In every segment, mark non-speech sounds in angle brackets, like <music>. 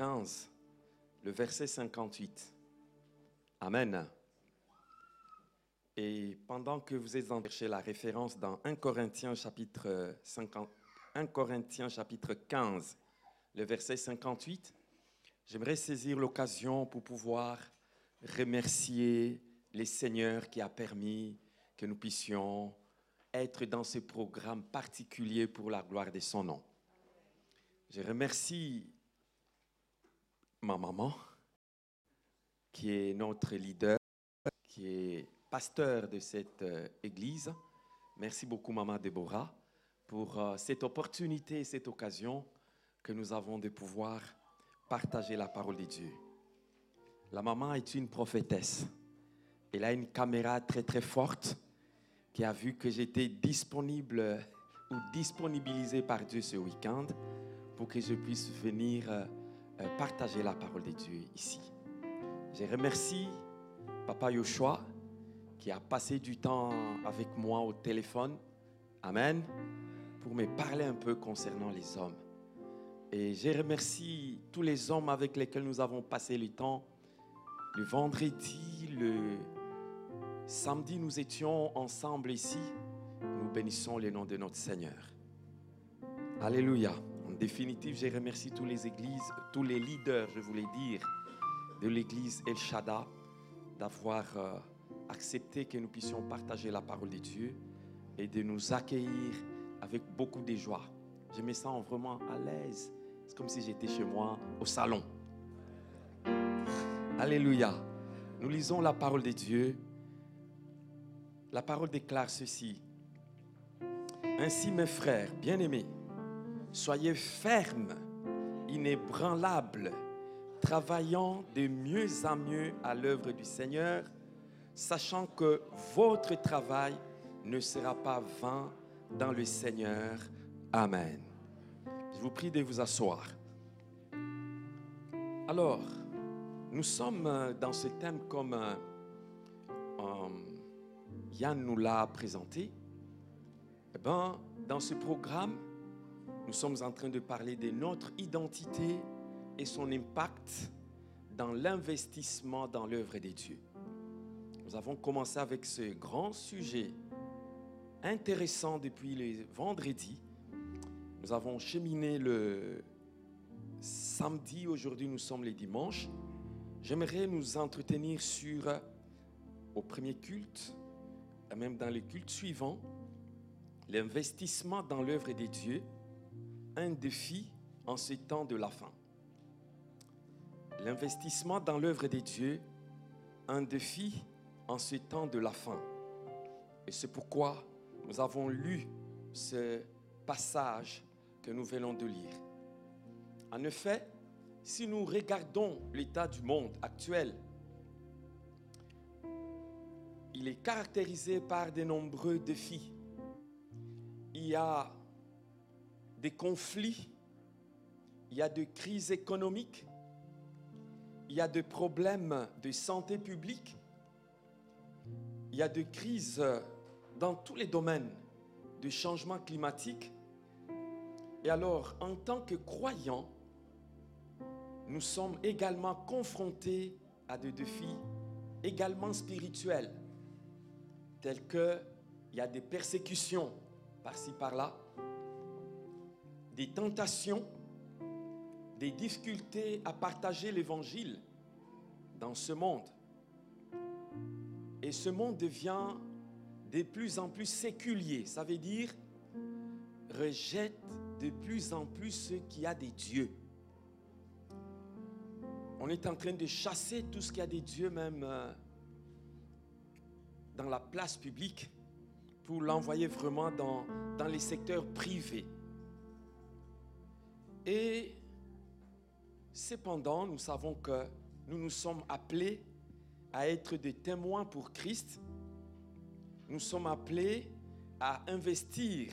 15, le verset 58. Amen. Et pendant que vous êtes en chercher la référence dans 1 Corinthiens chapitre 50, 1 Corinthiens chapitre 15, le verset 58, j'aimerais saisir l'occasion pour pouvoir remercier les seigneurs qui a permis que nous puissions être dans ce programme particulier pour la gloire de son nom. Je remercie ma maman, qui est notre leader, qui est pasteur de cette euh, église. Merci beaucoup, Maman Déborah, pour euh, cette opportunité, cette occasion que nous avons de pouvoir partager la parole de Dieu. La maman est une prophétesse. Elle a une caméra très très forte qui a vu que j'étais disponible ou disponibilisé par Dieu ce week-end pour que je puisse venir euh, partager la parole de Dieu ici. Je remercie Papa Yoshua qui a passé du temps avec moi au téléphone. Amen. Pour me parler un peu concernant les hommes. Et je remercie tous les hommes avec lesquels nous avons passé le temps. Le vendredi, le samedi, nous étions ensemble ici. Nous bénissons le nom de notre Seigneur. Alléluia. Définitive, je remercie tous les églises, tous les leaders, je voulais dire, de l'église El Shaddai d'avoir euh, accepté que nous puissions partager la parole de Dieu et de nous accueillir avec beaucoup de joie. Je me sens vraiment à l'aise. C'est comme si j'étais chez moi au salon. Alléluia. Nous lisons la parole de Dieu. La parole déclare ceci. Ainsi, mes frères bien-aimés, soyez fermes, inébranlables, travaillant de mieux en mieux à l'œuvre du Seigneur, sachant que votre travail ne sera pas vain dans le Seigneur. Amen. Je vous prie de vous asseoir. Alors, nous sommes dans ce thème comme euh, euh, Yann nous l'a présenté. Eh ben, dans ce programme, nous sommes en train de parler de notre identité et son impact dans l'investissement dans l'œuvre de Dieu. Nous avons commencé avec ce grand sujet intéressant depuis le vendredi. Nous avons cheminé le samedi, aujourd'hui nous sommes les dimanches. J'aimerais nous entretenir sur, au premier culte, et même dans le culte suivant, l'investissement dans l'œuvre de Dieu, un défi en ce temps de la fin. L'investissement dans l'œuvre de Dieu, un défi en ce temps de la fin. Et c'est pourquoi nous avons lu ce passage que nous venons de lire. En effet, si nous regardons l'état du monde actuel, il est caractérisé par de nombreux défis. Il y a des conflits, il y a des crises économiques, il y a des problèmes de santé publique, il y a des crises dans tous les domaines du changement climatique. Et alors, en tant que croyants, nous sommes également confrontés à des défis également spirituels, tels que il y a des persécutions par-ci par-là, des tentations, des difficultés à partager l'évangile dans ce monde. Et ce monde devient de plus en plus séculier. Ça veut dire rejette de plus en plus ce qui a des dieux. On est en train de chasser tout ce qui a des dieux même euh, dans la place publique pour l'envoyer vraiment dans, dans les secteurs privés. Et cependant, nous savons que nous nous sommes appelés à être des témoins pour Christ. Nous sommes appelés à investir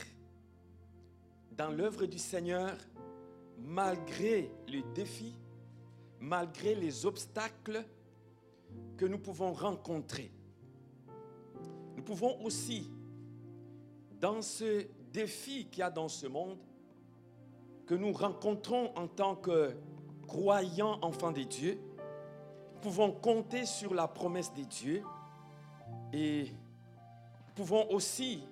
dans l'œuvre du Seigneur malgré les défis, malgré les obstacles que nous pouvons rencontrer. Nous pouvons aussi, dans ce défi qu'il y a dans ce monde, que nous rencontrons en tant que croyants enfants de Dieu, pouvons compter sur la promesse de Dieu et pouvons aussi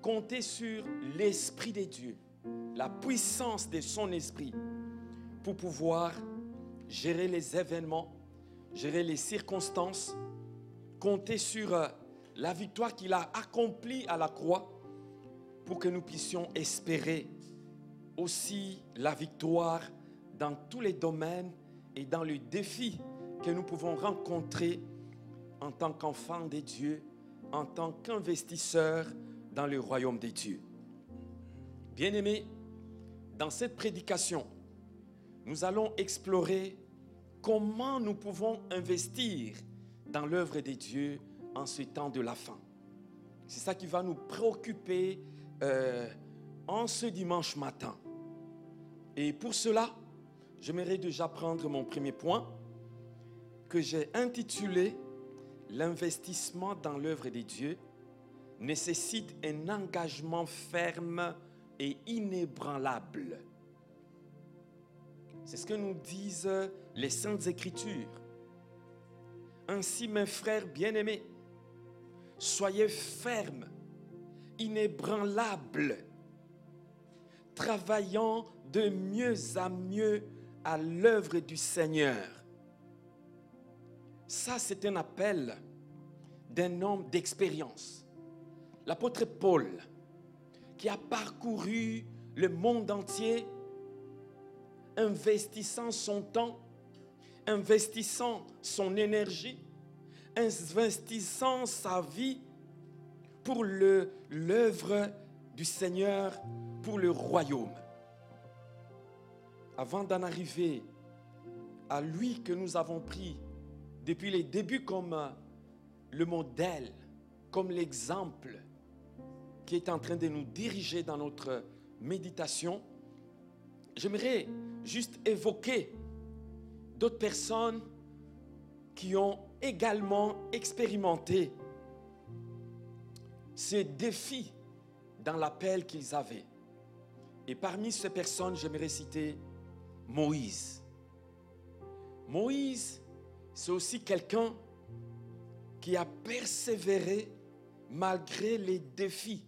compter sur l'Esprit de Dieu, la puissance de son Esprit pour pouvoir gérer les événements, gérer les circonstances, compter sur euh, la victoire qu'il a accomplie à la croix pour que nous puissions espérer aussi la victoire dans tous les domaines et dans les défis que nous pouvons rencontrer en tant qu'enfants de Dieu, en tant qu'investisseurs dans le royaume des dieux. Bien-aimés, dans cette prédication, nous allons explorer comment nous pouvons investir dans l'œuvre des dieux en ce temps de la fin. C'est ça qui va nous préoccuper euh, en ce dimanche matin. Et pour cela, j'aimerais déjà prendre mon premier point que j'ai intitulé L'investissement dans l'œuvre des dieux nécessite un engagement ferme et inébranlable. C'est ce que nous disent les saintes écritures. Ainsi, mes frères bien-aimés, soyez fermes, inébranlables, travaillant de mieux à mieux à l'œuvre du Seigneur. Ça, c'est un appel d'un homme d'expérience. L'apôtre Paul, qui a parcouru le monde entier, investissant son temps, investissant son énergie, investissant sa vie pour l'œuvre du Seigneur, pour le royaume avant d'en arriver à lui que nous avons pris depuis les débuts comme euh, le modèle, comme l'exemple qui est en train de nous diriger dans notre méditation, j'aimerais juste évoquer d'autres personnes qui ont également expérimenté ces défis dans l'appel qu'ils avaient. Et parmi ces personnes, j'aimerais citer Moïse. Moïse, c'est aussi quelqu'un qui a persévéré malgré les défis.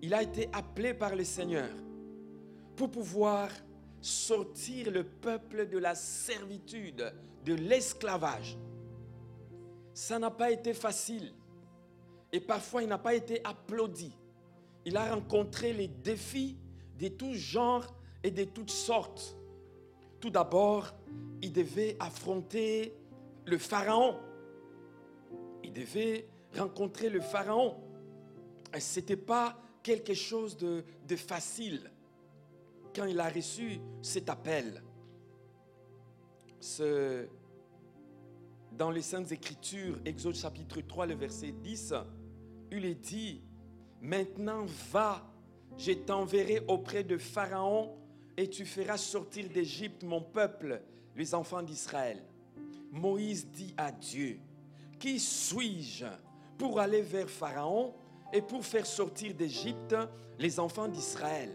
Il a été appelé par le Seigneur pour pouvoir sortir le peuple de la servitude, de l'esclavage. Ça n'a pas été facile et parfois il n'a pas été applaudi. Il a rencontré les défis de tout genre et de toutes sortes. Tout d'abord, il devait affronter le Pharaon. Il devait rencontrer le Pharaon. Ce n'était pas quelque chose de, facile quand il a reçu cet appel. Dans les Saintes Écritures, Exode chapitre 3, le verset 10, il est dit, maintenant va, je t'enverrai auprès de Pharaon et tu feras sortir d'Égypte mon peuple, les enfants d'Israël. Moïse dit à Dieu, qui suis-je pour aller vers Pharaon et pour faire sortir d'Égypte les enfants d'Israël?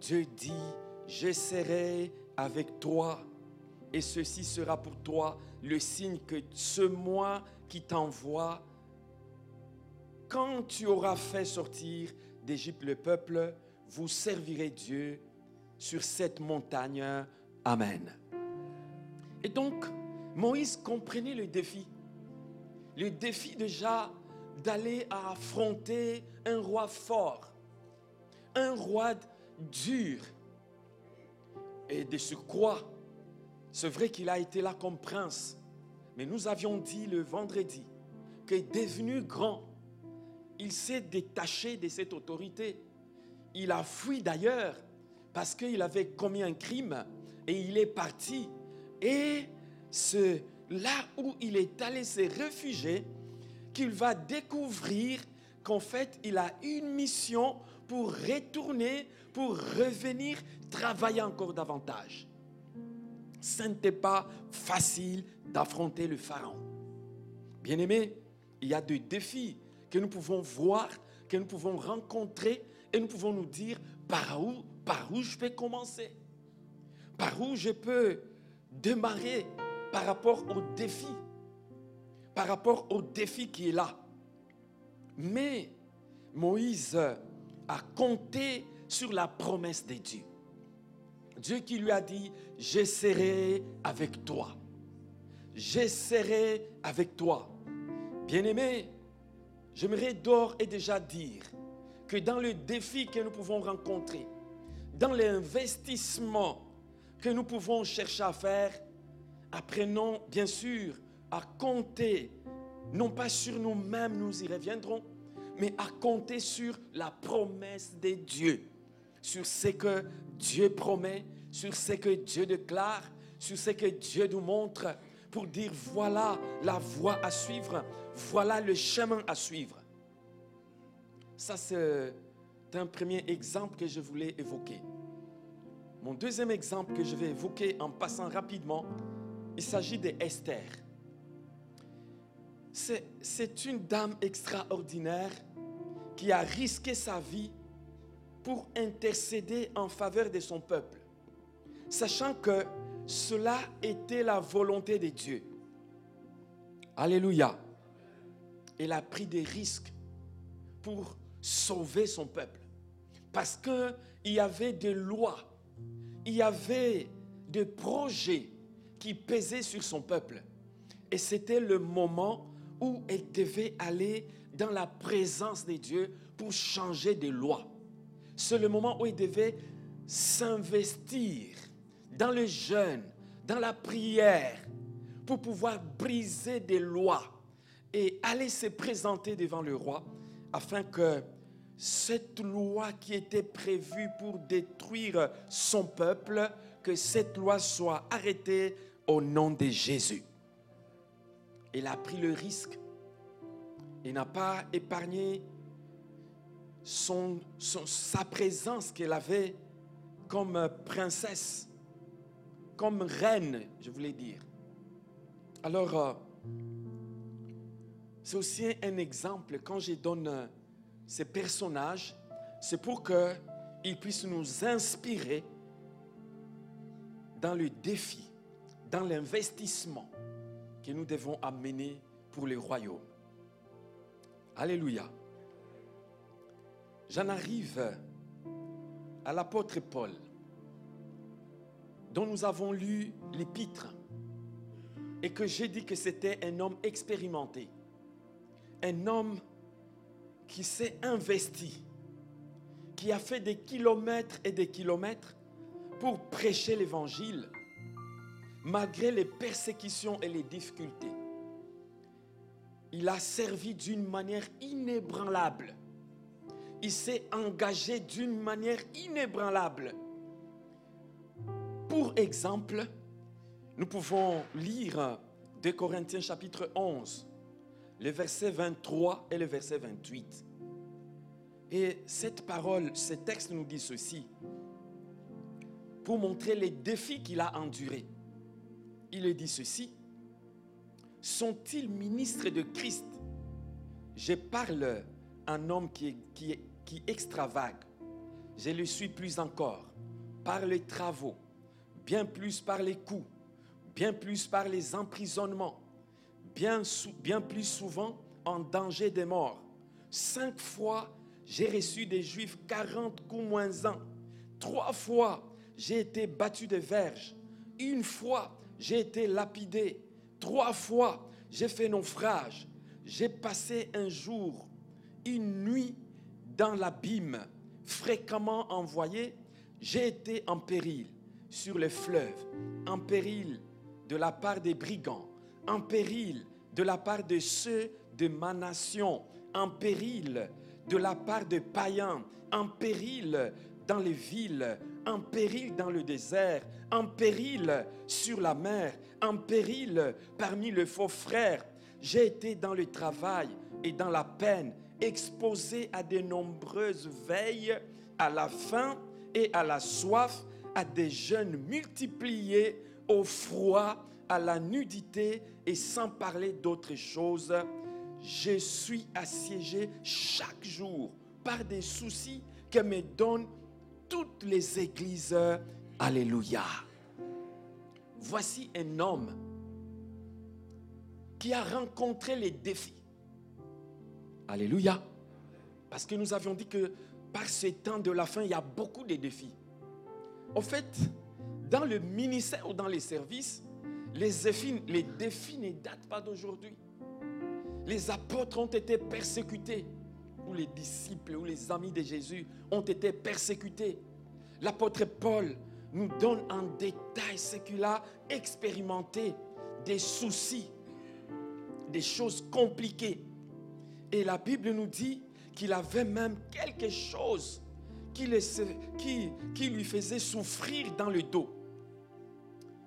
Dieu dit, je serai avec toi et ceci sera pour toi le signe que ce moi qui t'envoie, quand tu auras fait sortir d'Égypte le peuple, vous servirez Dieu sur cette montagne. Amen. Et donc, Moïse comprenait le défi. Le défi déjà d'aller affronter un roi fort, un roi dur. Et de ce quoi, c'est vrai qu'il a été là comme prince, mais nous avions dit le vendredi qu'il devenu grand, il s'est détaché de cette autorité. Il a fui d'ailleurs parce qu'il avait commis un crime et il est parti. Et c'est là où il est allé se réfugier qu'il va découvrir qu'en fait, il a une mission pour retourner, pour revenir travailler encore davantage. Ce n'était pas facile d'affronter le Pharaon. Bien aimé, il y a des défis que nous pouvons voir, que nous pouvons rencontrer et nous pouvons nous dire par où par où je vais commencer? Par où je peux démarrer par rapport au défi, par rapport au défi qui est là. Mais Moïse a compté sur la promesse de Dieu. Dieu qui lui a dit, je serai avec toi. Je serai avec toi. Bien-aimé, j'aimerais d'ores et déjà dire que dans le défi que nous pouvons rencontrer, dans l'investissement que nous pouvons chercher à faire, apprenons bien sûr à compter, non pas sur nous-mêmes, nous y reviendrons, mais à compter sur la promesse de Dieu, sur ce que Dieu promet, sur ce que Dieu déclare, sur ce que Dieu nous montre, pour dire voilà la voie à suivre, voilà le chemin à suivre. Ça, c'est un premier exemple que je voulais évoquer. Mon deuxième exemple que je vais évoquer en passant rapidement, il s'agit d'Esther. C'est une dame extraordinaire qui a risqué sa vie pour intercéder en faveur de son peuple, sachant que cela était la volonté de Dieu. Alléluia. Elle a pris des risques pour sauver son peuple. Parce qu'il y avait des lois, il y avait des projets qui pesaient sur son peuple. Et c'était le moment où elle devait aller dans la présence de Dieu pour changer des lois. C'est le moment où elle devait s'investir dans le jeûne, dans la prière, pour pouvoir briser des lois et aller se présenter devant le roi afin que cette loi qui était prévue pour détruire son peuple, que cette loi soit arrêtée au nom de Jésus. Il a pris le risque. Il n'a pas épargné son, sa présence qu'elle avait comme princesse comme reine, je voulais dire. Alors, euh, c'est aussi un exemple, quand je donne euh, ces personnages, c'est pour qu'ils puissent nous inspirer dans le défi, dans l'investissement que nous devons amener pour le royaume. Alléluia. J'en arrive à l'apôtre Paul dont nous avons lu l'épître et que j'ai dit que c'était un homme expérimenté, un homme qui s'est investi, qui a fait des kilomètres et des kilomètres pour prêcher l'évangile, malgré les persécutions et les difficultés. Il a servi d'une manière inébranlable. Il s'est engagé d'une manière inébranlable pour exemple, nous pouvons lire 2 Corinthiens chapitre 11, les versets 23 et le verset 28. Et cette parole, ce texte nous dit ceci, pour montrer les défis qu'il a endurés. Il dit ceci, sont-ils ministres de Christ? Je parle un homme qui, qui extravague. Je le suis plus encore par les travaux, bien plus par les coups, bien plus par les emprisonnements, bien, plus souvent en danger de mort. Cinq fois, j'ai reçu des Juifs 40 coups moins un. Trois fois, j'ai été battu de verges. Une fois, j'ai été lapidé. Trois fois, j'ai fait naufrage. J'ai passé un jour, une nuit dans l'abîme, fréquemment envoyé. J'ai été en péril sur les fleuves, en péril de la part des brigands, en péril de la part de ceux de ma nation, en péril de la part de païens, en péril dans les villes, en péril dans le désert, en péril sur la mer, en péril parmi les faux frères. J'ai été dans le travail et dans la peine, exposé à de nombreuses veilles, à la faim et à la soif, à des jeunes multipliés, au froid, à la nudité et sans parler d'autre chose. Je suis assiégé chaque jour par des soucis que me donnent toutes les églises. Alléluia. voici un homme qui a rencontré les défis. Alléluia. Parce que nous avions dit que par ce temps de la fin, il y a beaucoup de défis. Au fait, dans le ministère ou dans les services, les défis, les défis ne datent pas d'aujourd'hui. Les apôtres ont été persécutés, ou les disciples ou les amis de Jésus ont été persécutés. L'apôtre Paul nous donne en détail ce qu'il a expérimenté, des soucis, des choses compliquées. Et la Bible nous dit qu'il avait même quelque chose qui, lui faisait souffrir dans le dos.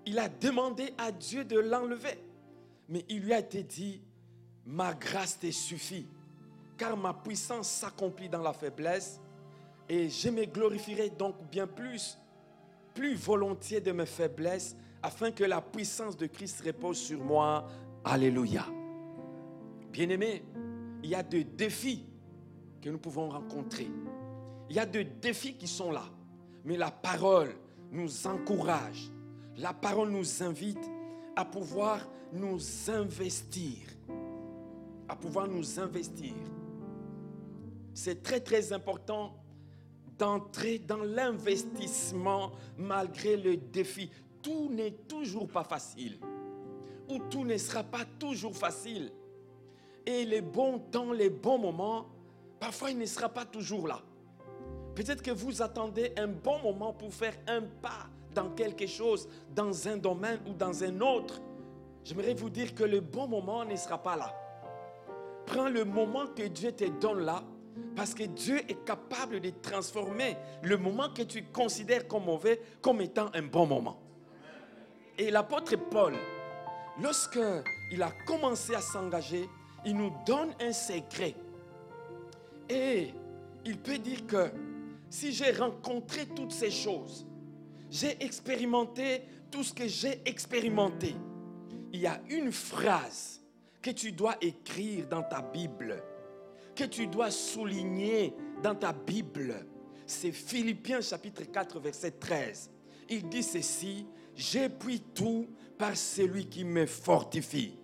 Il a demandé à Dieu de l'enlever. Mais il lui a été dit, ma grâce te suffit, car ma puissance s'accomplit dans la faiblesse, et je me glorifierai donc bien plus, plus volontiers de mes faiblesses, afin que la puissance de Christ repose sur moi. Alléluia. Bien-aimés, il y a des défis que nous pouvons rencontrer. Il y a des défis qui sont là. Mais la parole nous encourage. La parole nous invite à pouvoir nous investir. À pouvoir nous investir. C'est très très important d'entrer dans l'investissement malgré le défi. Tout n'est toujours pas facile. Ou tout ne sera pas toujours facile. Et les bons temps, les bons moments, parfois il ne sera pas toujours là. Peut-être que vous attendez un bon moment pour faire un pas dans quelque chose, dans un domaine ou dans un autre. J'aimerais vous dire que le bon moment ne sera pas là. Prends le moment que Dieu te donne là, parce que Dieu est capable de transformer le moment que tu considères comme mauvais comme étant un bon moment. Et l'apôtre Paul, lorsque il a commencé à s'engager, il nous donne un secret. Et il peut dire que si j'ai rencontré toutes ces choses, j'ai expérimenté tout ce que j'ai expérimenté, il y a une phrase que tu dois écrire dans ta Bible, que tu dois souligner dans ta Bible. C'est Philippiens chapitre 4 verset 13. Il dit ceci, j'ai pris tout par celui qui me fortifie.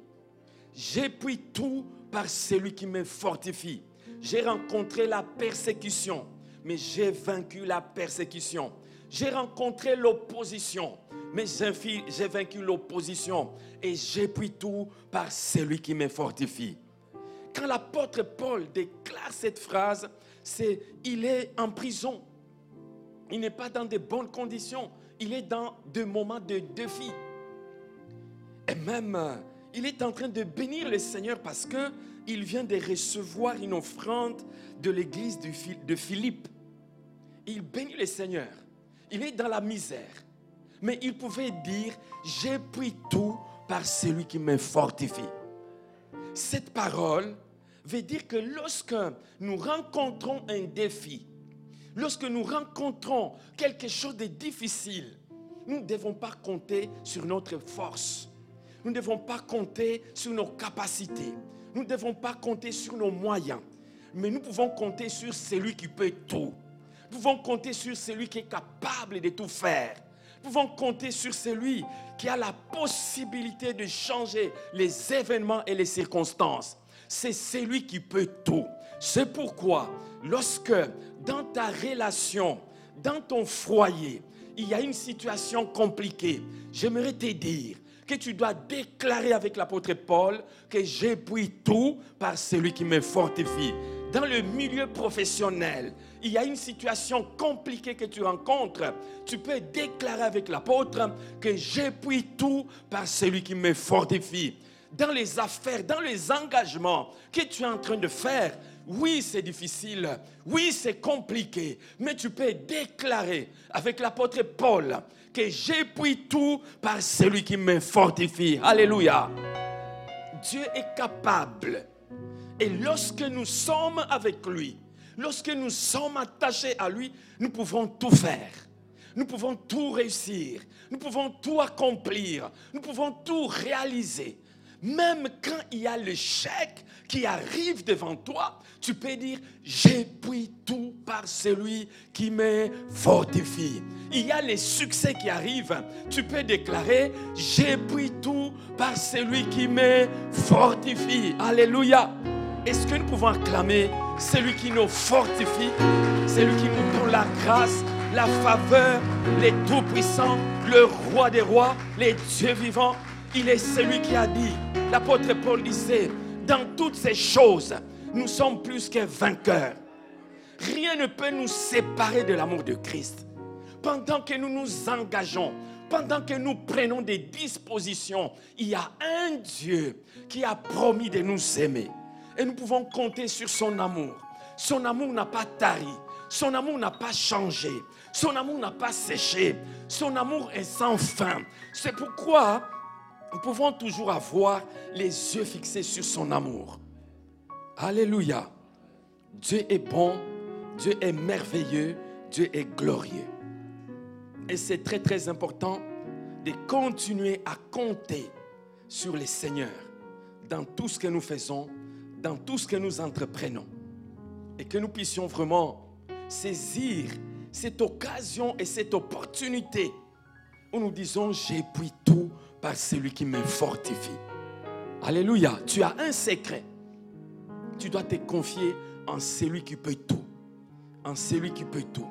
J'ai pris tout par celui qui me fortifie. J'ai rencontré la persécution, mais j'ai vaincu la persécution. J'ai rencontré l'opposition, mais j'ai vaincu l'opposition. Et j'ai pris tout par celui qui me fortifie. Quand l'apôtre Paul déclare cette phrase, c'est il est en prison. Il n'est pas dans de bonnes conditions. Il est dans des moments de défi. Et même euh, il est en train de bénir le Seigneur parce que il vient de recevoir une offrande de l'église de Philippe. Il bénit le Seigneur. Il est dans la misère. Mais il pouvait dire, j'ai pris tout par celui qui me fortifie. Cette parole veut dire que lorsque nous rencontrons un défi, lorsque nous rencontrons quelque chose de difficile, nous ne devons pas compter sur notre force nous ne devons pas compter sur nos capacités. Nous ne devons pas compter sur nos moyens. Mais nous pouvons compter sur celui qui peut tout. Nous pouvons compter sur celui qui est capable de tout faire. Nous pouvons compter sur celui qui a la possibilité de changer les événements et les circonstances. C'est celui qui peut tout. C'est pourquoi, lorsque dans ta relation, dans ton foyer, il y a une situation compliquée, j'aimerais te dire, que tu dois déclarer avec l'apôtre Paul que j'ai tout par celui qui me fortifie. Dans le milieu professionnel, il y a une situation compliquée que tu rencontres. Tu peux déclarer avec l'apôtre que j'ai tout par celui qui me fortifie. Dans les affaires, dans les engagements que tu es en train de faire, oui, c'est difficile. Oui, c'est compliqué. Mais tu peux déclarer avec l'apôtre Paul que j'ai tout par celui qui me fortifie. Alléluia. Dieu est capable. Et lorsque nous sommes avec lui, lorsque nous sommes attachés à lui, nous pouvons tout faire. Nous pouvons tout réussir. Nous pouvons tout accomplir. Nous pouvons tout réaliser. Même quand il y a l'échec qui arrive devant toi, tu peux dire, j'ai pris tout par celui qui me fortifie. Il y a les succès qui arrivent, tu peux déclarer, j'ai pris tout par celui qui me fortifie. Alléluia. Est-ce que nous pouvons acclamer celui qui nous fortifie, celui qui nous donne la grâce, la faveur, les tout-puissants, le roi des rois, les dieux vivants? Il est celui qui a dit, l'apôtre Paul disait, dans toutes ces choses, nous sommes plus que vainqueurs. Rien ne peut nous séparer de l'amour de Christ. Pendant que nous nous engageons, pendant que nous prenons des dispositions, il y a un Dieu qui a promis de nous aimer. Et nous pouvons compter sur son amour. Son amour n'a pas tari. Son amour n'a pas changé. Son amour n'a pas séché. Son amour est sans fin. C'est pourquoi nous pouvons toujours avoir les yeux fixés sur son amour. Alléluia. Dieu est bon, Dieu est merveilleux, Dieu est glorieux. Et c'est très très important de continuer à compter sur les seigneurs dans tout ce que nous faisons, dans tout ce que nous entreprenons. Et que nous puissions vraiment saisir cette occasion et cette opportunité où nous disons, j'ai pris tout par celui qui me fortifie. Alléluia. Tu as un secret tu dois te confier en celui qui peut tout. En celui qui peut tout.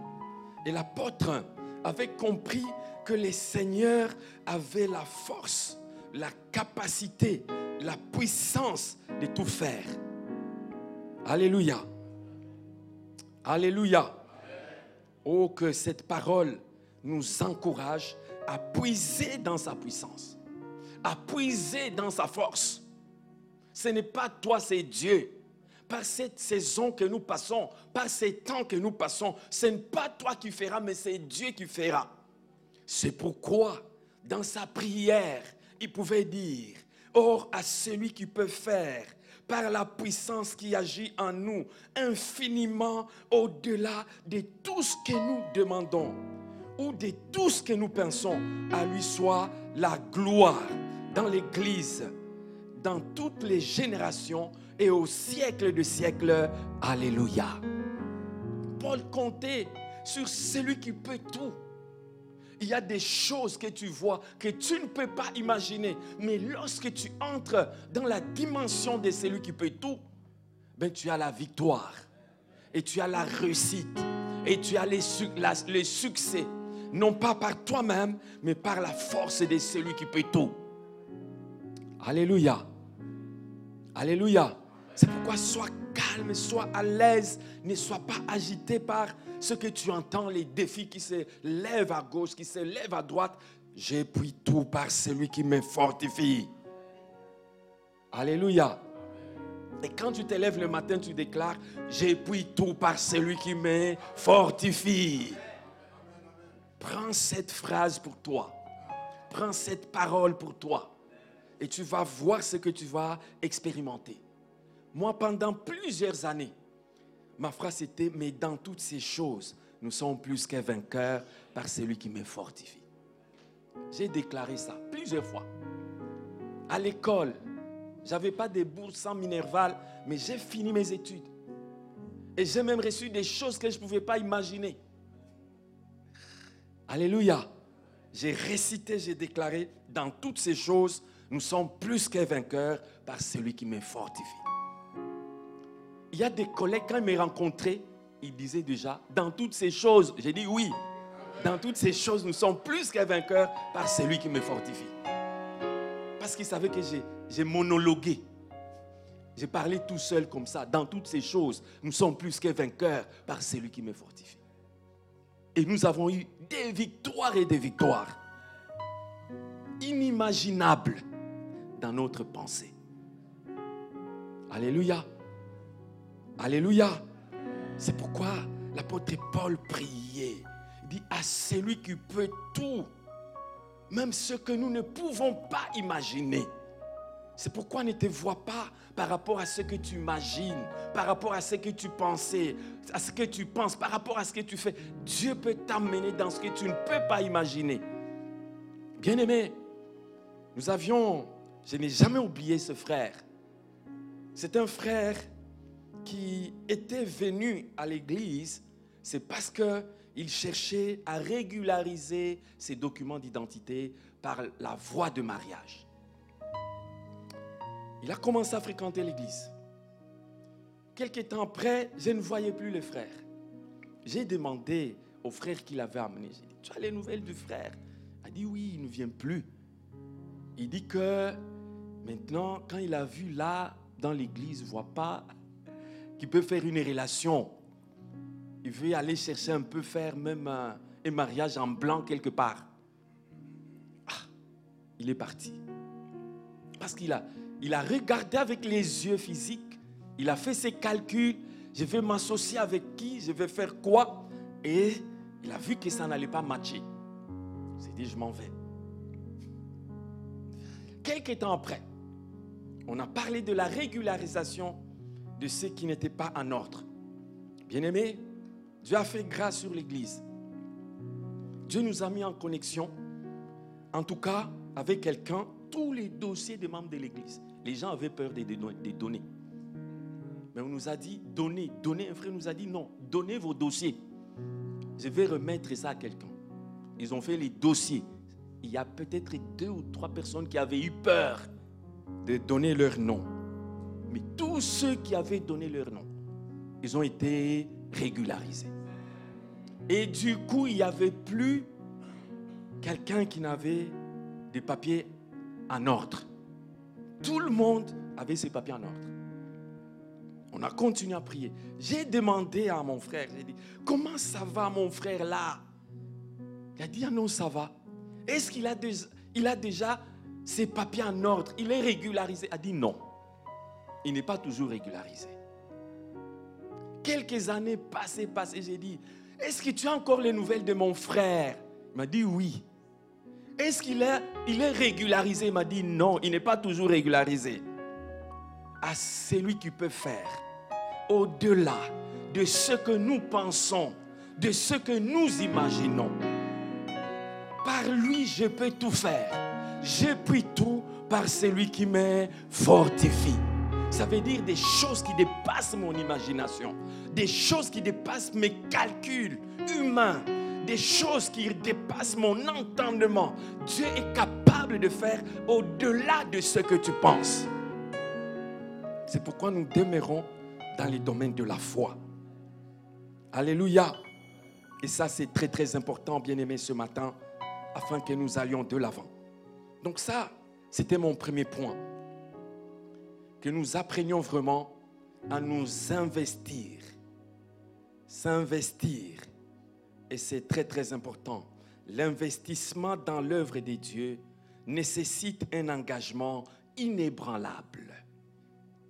Et l'apôtre avait compris que les seigneurs avaient la force, la capacité, la puissance de tout faire. Alléluia. Alléluia. Oh, que cette parole nous encourage à puiser dans sa puissance, à puiser dans sa force. Ce n'est pas toi, c'est Dieu par cette saison que nous passons, par ces temps que nous passons, ce n'est pas toi qui feras, mais c'est Dieu qui fera. C'est pourquoi, dans sa prière, il pouvait dire, Or à celui qui peut faire, par la puissance qui agit en nous, infiniment au-delà de tout ce que nous demandons ou de tout ce que nous pensons, à lui soit la gloire dans l'Église, dans toutes les générations et au siècle de siècles. Alléluia. Paul comptait sur celui qui peut tout. Il y a des choses que tu vois que tu ne peux pas imaginer. Mais lorsque tu entres dans la dimension de celui qui peut tout, ben tu as la victoire. Et tu as la réussite. Et tu as les, succès. Non pas par toi-même, mais par la force de celui qui peut tout. Alléluia. Alléluia. C'est pourquoi sois calme, sois à l'aise, ne sois pas agité par ce que tu entends, les défis qui se lèvent à gauche, qui se lèvent à droite. J'ai pris tout par celui qui me fortifie. Alléluia. Et quand tu te lèves le matin, tu déclares, j'ai pris tout par celui qui me fortifie. Prends cette phrase pour toi. Prends cette parole pour toi. Et tu vas voir ce que tu vas expérimenter. Moi, pendant plusieurs années, ma phrase était, mais dans toutes ces choses, nous sommes plus qu'un vainqueur par celui qui me fortifie. J'ai déclaré ça plusieurs fois. À l'école, j'avais pas de bourse en minerval, mais j'ai fini mes études. Et j'ai même reçu des choses que je ne pouvais pas imaginer. Alléluia. J'ai récité, j'ai déclaré, dans toutes ces choses, nous sommes plus qu'un vainqueur par celui qui me fortifie. Il y a des collègues, quand ils me rencontraient, ils disaient déjà, dans toutes ces choses, j'ai dit oui, dans toutes ces choses, nous sommes plus qu'un vainqueur par celui qui me fortifie. Parce qu'ils savaient que j'ai monologué. J'ai parlé tout seul comme ça. Dans toutes ces choses, nous sommes plus qu'un vainqueur par celui qui me fortifie. Et nous avons eu des victoires et des victoires inimaginables dans notre pensée. Alléluia. Alléluia. C'est pourquoi l'apôtre Paul priait. Dit à celui qui peut tout, même ce que nous ne pouvons pas imaginer. C'est pourquoi ne te vois pas par rapport à ce que tu imagines, par rapport à ce que tu pensais, à ce que tu penses, par rapport à ce que tu fais. Dieu peut t'amener dans ce que tu ne peux pas imaginer. Bien-aimé, nous avions Je n'ai jamais oublié ce frère. C'est un frère qui était venu à l'église, c'est parce qu'il cherchait à régulariser ses documents d'identité par la voie de mariage. Il a commencé à fréquenter l'église. Quelques temps après, je ne voyais plus le frère. J'ai demandé au frère qui l'avait amené, tu as les nouvelles du frère? Il a dit, oui, il ne vient plus. Il dit que maintenant, quand il a vu là, dans l'église, il ne voit pas qu'il peut faire une relation. Il veut aller chercher un peu, faire même un, mariage en blanc quelque part. Ah, il est parti. Parce qu'il a, il a regardé avec les yeux physiques, il a fait ses calculs, je vais m'associer avec qui, je vais faire quoi, et il a vu que ça n'allait pas matcher. Il s'est dit, je m'en vais. Quelques temps après, on a parlé de la régularisation de ceux qui n'étaient pas en ordre. Bien-aimé, Dieu a fait grâce sur l'Église. Dieu nous a mis en connexion, en tout cas avec quelqu'un, tous les dossiers des membres de l'Église. Les gens avaient peur des données. Mais on nous a dit, donnez, donnez. Un frère nous a dit, non, donnez vos dossiers. Je vais remettre ça à quelqu'un. Ils ont fait les dossiers. Il y a peut-être deux ou trois personnes qui avaient eu peur de donner leur nom. Mais tous ceux qui avaient donné leur nom, ils ont été régularisés. Et du coup, il n'y avait plus quelqu'un qui n'avait des papiers en ordre. Tout le monde avait ses papiers en ordre. On a continué à prier. J'ai demandé à mon frère, j'ai dit, comment ça va mon frère là? Il a dit, ah non, ça va. Est-ce qu'il a, déjà ses papiers en ordre? Il est régularisé Il a dit non. Il n'est pas toujours régularisé. Quelques années passées, passées, j'ai dit, est-ce que tu as encore les nouvelles de mon frère? Il m'a dit oui. Est-ce qu'il est, il est régularisé? Il m'a dit non, il n'est pas toujours régularisé. Ah, c'est lui qui peut faire au-delà de ce que nous pensons, de ce que nous imaginons. Par lui, je peux tout faire. Je puis tout par celui qui me fortifie. Ça veut dire des choses qui dépassent mon imagination, des choses qui dépassent mes calculs humains, des choses qui dépassent mon entendement. Dieu est capable de faire au-delà de ce que tu penses. C'est pourquoi nous demeurons dans les domaines de la foi. Alléluia. Et ça, c'est très, très important, bien aimé, ce matin, afin que nous allions de l'avant. Donc ça, c'était mon premier point. Que nous apprenions vraiment à nous investir. S'investir. Et c'est très, très important. L'investissement dans l'œuvre de Dieu nécessite un engagement inébranlable.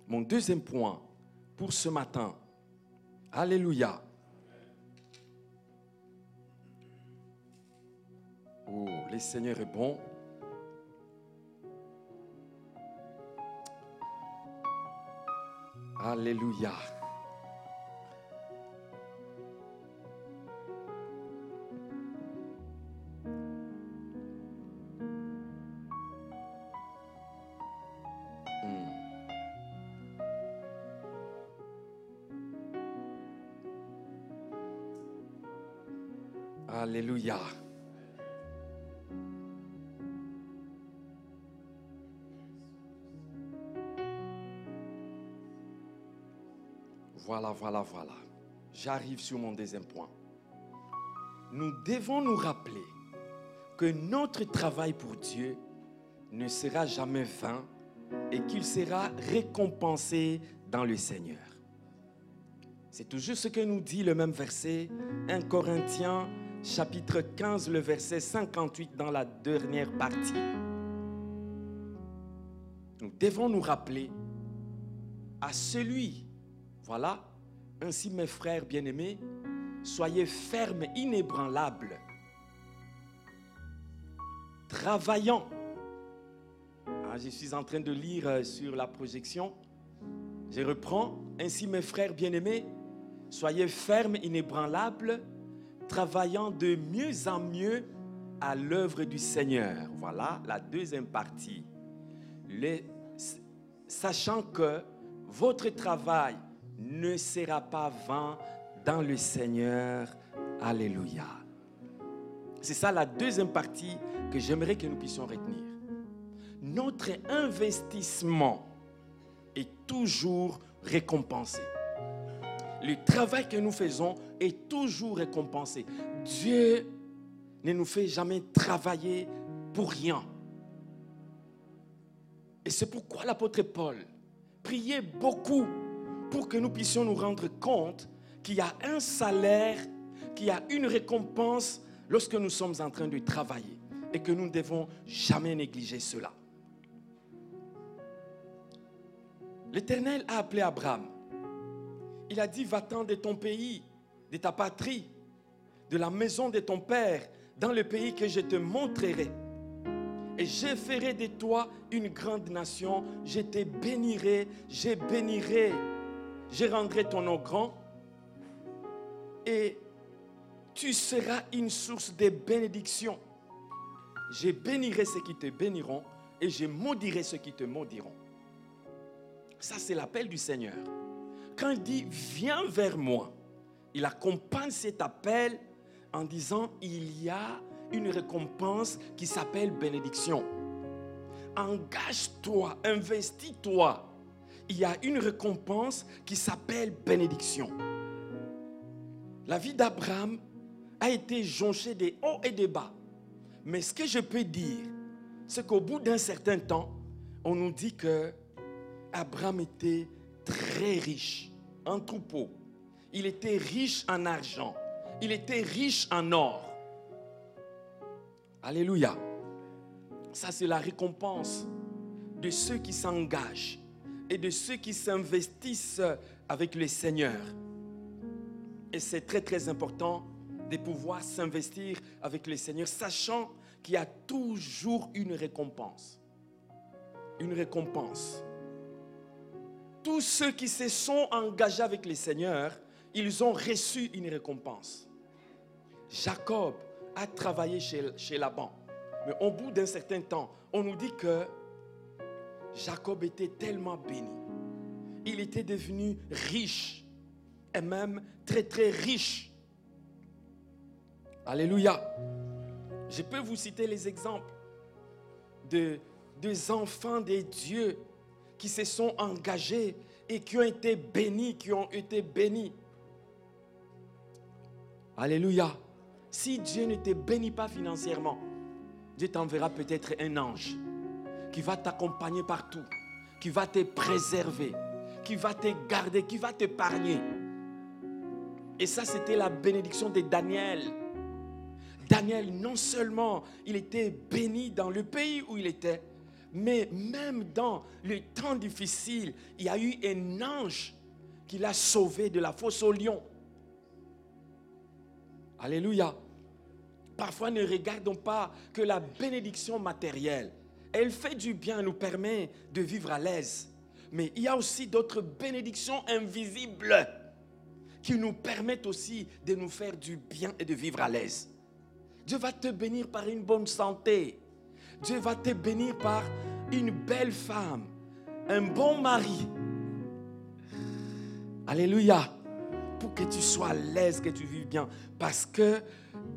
Mon deuxième point pour ce matin, Alléluia. Oh, le Seigneur est bon. Alléluia. Hmm. Alléluia. Voilà, voilà, voilà. J'arrive sur mon deuxième point. Nous devons nous rappeler que notre travail pour Dieu ne sera jamais vain et qu'il sera récompensé dans le Seigneur. C'est toujours ce que nous dit le même verset, 1 Corinthiens chapitre 15, le verset 58 dans la dernière partie. Nous devons nous rappeler à celui, voilà, ainsi mes frères bien-aimés, soyez fermes, inébranlables, travaillant. Ah, je suis en train de lire euh, sur la projection. Je reprends. Ainsi mes frères bien-aimés, soyez fermes, inébranlables, travaillant de mieux en mieux à l'œuvre du Seigneur. Voilà la deuxième partie. sachant que votre travail ne sera pas vain dans le Seigneur. Alléluia. C'est ça la deuxième partie que j'aimerais que nous puissions retenir. Notre investissement est toujours récompensé. Le travail que nous faisons est toujours récompensé. Dieu ne nous fait jamais travailler pour rien. Et c'est pourquoi l'apôtre Paul priait beaucoup pour que nous puissions nous rendre compte qu'il y a un salaire, qu'il y a une récompense lorsque nous sommes en train de travailler et que nous ne devons jamais négliger cela. L'Éternel a appelé Abraham. Il a dit, va-t'en de ton pays, de ta patrie, de la maison de ton père, dans le pays que je te montrerai. Et je ferai de toi une grande nation, je te bénirai, je bénirai, je rendrai ton nom grand, et tu seras une source de bénédiction. Je bénirai ceux qui te béniront, et je maudirai ceux qui te maudiront. Ça, c'est l'appel du Seigneur. Quand il dit viens vers moi, il accompagne cet appel en disant il y a une récompense qui s'appelle bénédiction. Engage-toi, investis-toi. Il y a une récompense qui s'appelle bénédiction. La vie d'Abraham a été jonchée des hauts et des bas. Mais ce que je peux dire, c'est qu'au bout d'un certain temps, on nous dit que Abraham était très riche en troupeaux. Il était riche en argent. Il était riche en or. Alléluia. Ça, c'est la récompense de ceux qui s'engagent et de ceux qui s'investissent avec le Seigneur. Et c'est très, très important de pouvoir s'investir avec le Seigneur, sachant qu'il y a toujours une récompense. Une récompense tous ceux qui se sont engagés avec le Seigneur, ils ont reçu une récompense. Jacob a travaillé chez, chez Laban. Mais au bout d'un certain temps, on nous dit que Jacob était tellement béni. Il était devenu riche. Et même très très riche. Alléluia. Je peux vous citer les exemples de, des enfants de Dieu qui se sont engagés et qui ont été bénis, qui ont été bénis. Alléluia. Si Dieu ne te bénit pas financièrement, Dieu t'enverra peut-être un ange qui va t'accompagner partout, qui va te préserver, qui va te garder, qui va t'épargner. Et ça, c'était la bénédiction de Daniel. Daniel, non seulement il était béni dans le pays où il était, mais même dans le temps difficile, il y a eu un ange qui l'a sauvé de la fosse au lion. Alléluia. Parfois, ne regardons pas que la bénédiction matérielle. Elle fait du bien, nous permet de vivre à l'aise. Mais il y a aussi d'autres bénédictions invisibles qui nous permettent aussi de nous faire du bien et de vivre à l'aise. Dieu va te bénir par une bonne santé. Dieu va te bénir par une belle femme, un bon mari. Alléluia. Que tu sois à l'aise, que tu vives bien. Parce que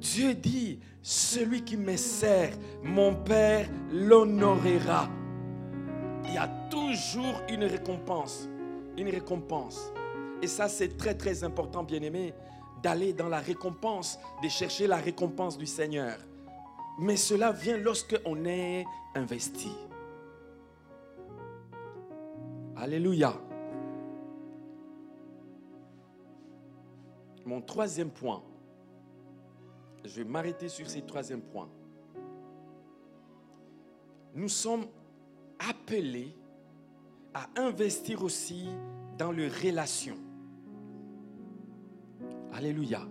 Dieu dit, celui qui me sert, mon Père l'honorera. Il y a toujours une récompense. Une récompense. Et ça, c'est très, très important, bien-aimé, d'aller dans la récompense, de chercher la récompense du Seigneur. Mais cela vient lorsque on est investi. Alléluia. Mon troisième point, je vais m'arrêter sur ces troisième point. Nous sommes appelés à investir aussi dans les relations. Alléluia.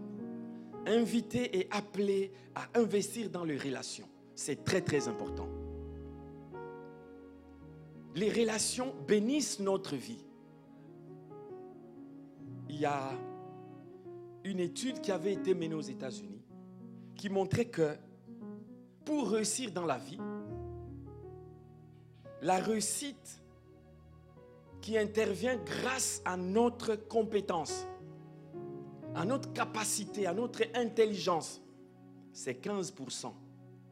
Invité et appelé à investir dans les relations. C'est très très important. Les relations bénissent notre vie. Il y a une étude qui avait été menée aux États-Unis qui montrait que pour réussir dans la vie, la réussite qui intervient grâce à notre compétence, à notre capacité, à notre intelligence, c'est 15%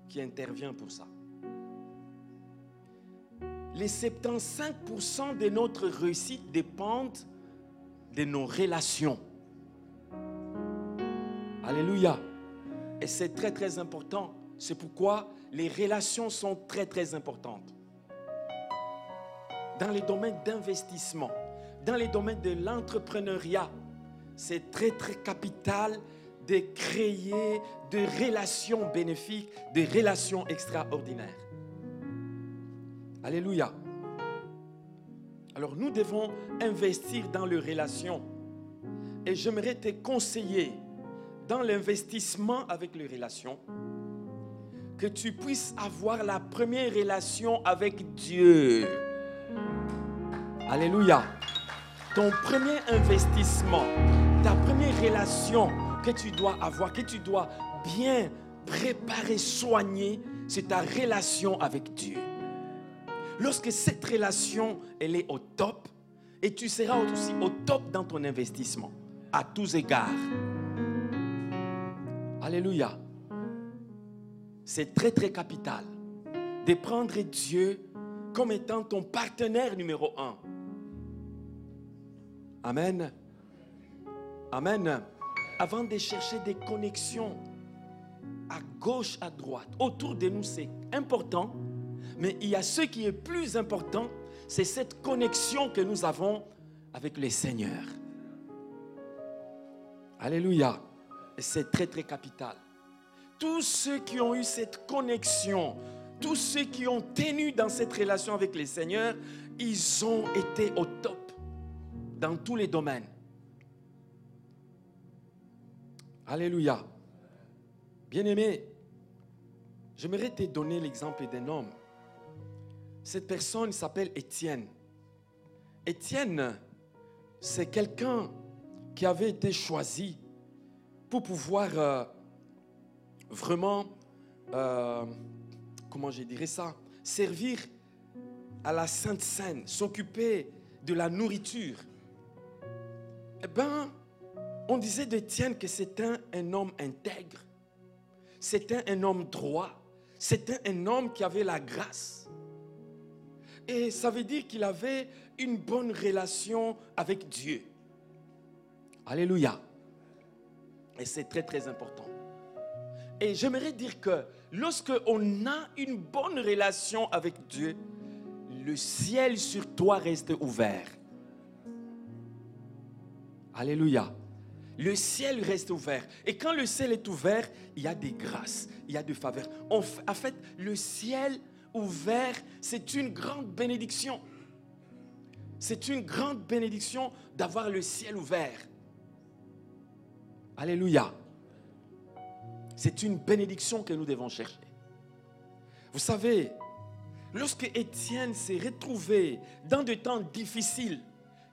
qui intervient pour ça. Les 75% de notre réussite dépendent de nos relations. Alléluia. Et c'est très très important. C'est pourquoi les relations sont très très importantes. Dans les domaines d'investissement, dans les domaines de l'entrepreneuriat, c'est très très capital de créer des relations bénéfiques, des relations extraordinaires. Alléluia. Alors nous devons investir dans les relations. Et j'aimerais te conseiller dans l'investissement avec les relations que tu puisses avoir la première relation avec Dieu. Alléluia. Ton premier investissement, ta première relation que tu dois avoir, que tu dois bien préparer, soigner, c'est ta relation avec Dieu. Lorsque cette relation, elle est au top, et tu seras aussi au top dans ton investissement, à tous égards. Alléluia. C'est très, très capital de prendre Dieu comme étant ton partenaire numéro un. Amen. Amen. Avant de chercher des connexions à gauche, à droite, autour de nous, c'est important. Mais il y a ce qui est plus important, c'est cette connexion que nous avons avec le Seigneur. Alléluia. C'est très, très capital. Tous ceux qui ont eu cette connexion, tous ceux qui ont tenu dans cette relation avec le Seigneur, ils ont été au top dans tous les domaines. Alléluia. Bien-aimé, j'aimerais te donner l'exemple d'un homme. Cette personne s'appelle Étienne. Étienne, c'est quelqu'un qui avait été choisi pour pouvoir euh, vraiment, euh, comment je dirais ça, servir à la Sainte Seine, s'occuper de la nourriture. Eh bien, on disait d'Étienne que c'était un, homme intègre, c'était un homme droit, c'était un homme qui avait la grâce. Et ça veut dire qu'il avait une bonne relation avec Dieu. Alléluia. Et c'est très très important. Et j'aimerais dire que lorsque on a une bonne relation avec Dieu, le ciel sur toi reste ouvert. Alléluia. Le ciel reste ouvert. Et quand le ciel est ouvert, il y a des grâces, il y a des faveurs. En fait, le ciel ouvert, c'est une grande bénédiction. C'est une grande bénédiction d'avoir le ciel ouvert. Alléluia. C'est une bénédiction que nous devons chercher. Vous savez, lorsque Étienne s'est retrouvé dans des temps difficiles,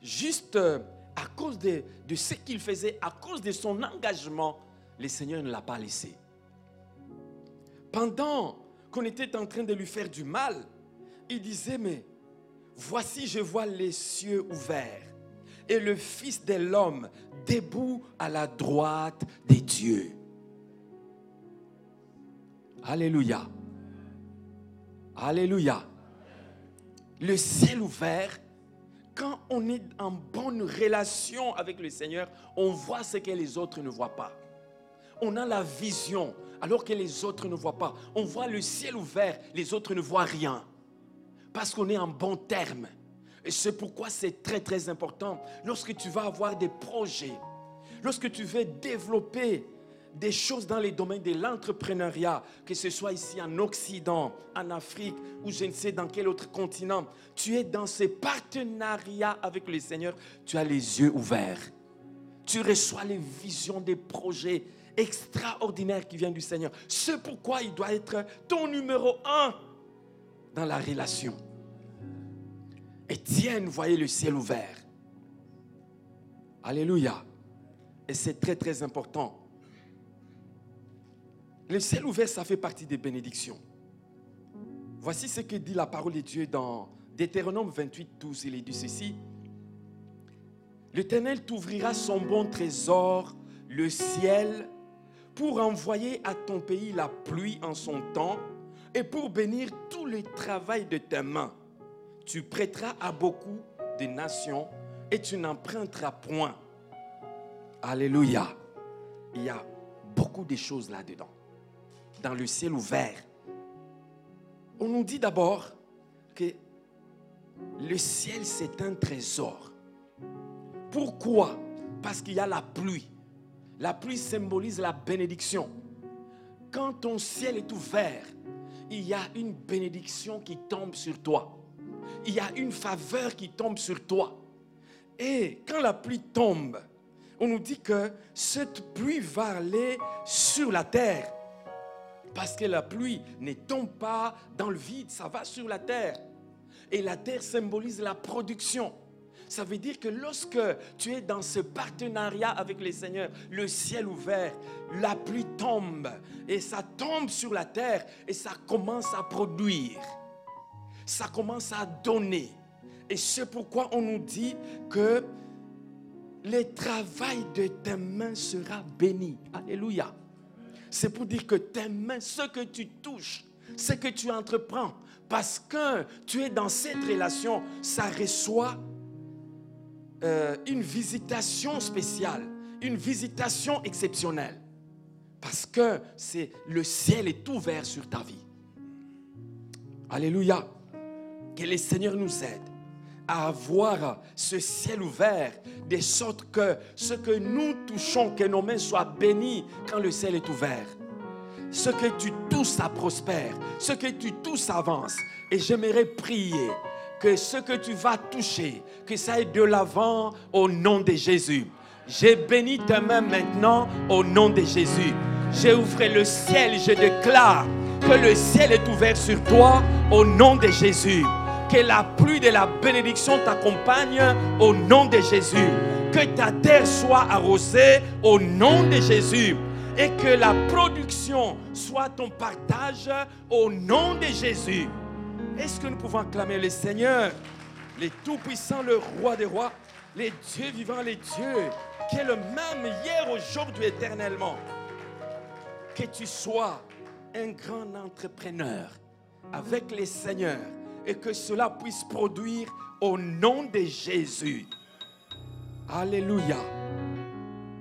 juste euh, à cause de, de ce qu'il faisait, à cause de son engagement, le Seigneur ne l'a pas laissé. Pendant qu'on était en train de lui faire du mal, il disait, mais voici je vois les cieux ouverts et le Fils de l'homme debout à la droite des dieux. Alléluia. Alléluia. Le ciel ouvert, quand on est en bonne relation avec le Seigneur, on voit ce que les autres ne voient pas. On a la vision alors que les autres ne voient pas. On voit le ciel ouvert, les autres ne voient rien. Parce qu'on est en bon terme. Et c'est pourquoi c'est très très important lorsque tu vas avoir des projets, lorsque tu veux développer des choses dans les domaines de l'entrepreneuriat, que ce soit ici en Occident, en Afrique ou je ne sais dans quel autre continent, tu es dans ces partenariats avec le Seigneur, tu as les yeux ouverts. Tu reçois les visions des projets extraordinaires qui viennent du Seigneur. C'est pourquoi il doit être ton numéro un dans la relation. Étienne voyait le ciel ouvert. Alléluia. Et c'est très très important. Le ciel ouvert, ça fait partie des bénédictions. Voici ce que dit la parole de Dieu dans Deutéronome 28, 12. Il est dit ceci. L'Éternel t'ouvrira son bon trésor, le ciel, pour envoyer à ton pays la pluie en son temps et pour bénir tout le travail de tes mains. Tu prêteras à beaucoup de nations et tu n'emprunteras point. Alléluia. Il y a beaucoup de choses là-dedans. Dans le ciel ouvert. On nous dit d'abord que le ciel, c'est un trésor. Pourquoi? Parce qu'il y a la pluie. La pluie symbolise la bénédiction. Quand ton ciel est ouvert, il y a une bénédiction qui tombe sur toi. Il y a une faveur qui tombe sur toi. Et quand la pluie tombe, on nous dit que cette pluie va aller sur la terre. Parce que la pluie ne tombe pas dans le vide, ça va sur la terre. Et la terre symbolise la production. Ça veut dire que lorsque tu es dans ce partenariat avec le Seigneur, le ciel ouvert, la pluie tombe et ça tombe sur la terre et ça commence à produire. Ça commence à donner. Et c'est pourquoi on nous dit que le travail de tes mains sera béni. Alléluia. C'est pour dire que tes mains, ce que tu touches, ce que tu entreprends, parce que tu es dans cette relation, ça reçoit euh, une visitation spéciale, une visitation exceptionnelle. Parce que c'est le ciel est ouvert sur ta vie. Alléluia. Que le Seigneur nous aide à avoir ce ciel ouvert, de sorte que ce que nous touchons, que nos mains soient bénies quand le ciel est ouvert. Ce que tu touches, ça prospère. Ce que tu touches, avance. Et j'aimerais prier que ce que tu vas toucher, que ça aille de l'avant au nom de Jésus. J'ai béni tes mains maintenant au nom de Jésus. J'ai ouvert le ciel, je déclare que le ciel est ouvert sur toi au nom de Jésus. Que la pluie de la bénédiction t'accompagne au nom de Jésus. Que ta terre soit arrosée au nom de Jésus. Et que la production soit ton partage au nom de Jésus. Est-ce que nous pouvons acclamer le Seigneur, le Tout-Puissant, le Roi des Rois, les dieux vivants, les dieux, qui est le même hier, aujourd'hui, éternellement. Que tu sois un grand entrepreneur avec les seigneurs et que cela puisse produire au nom de Jésus. Alléluia.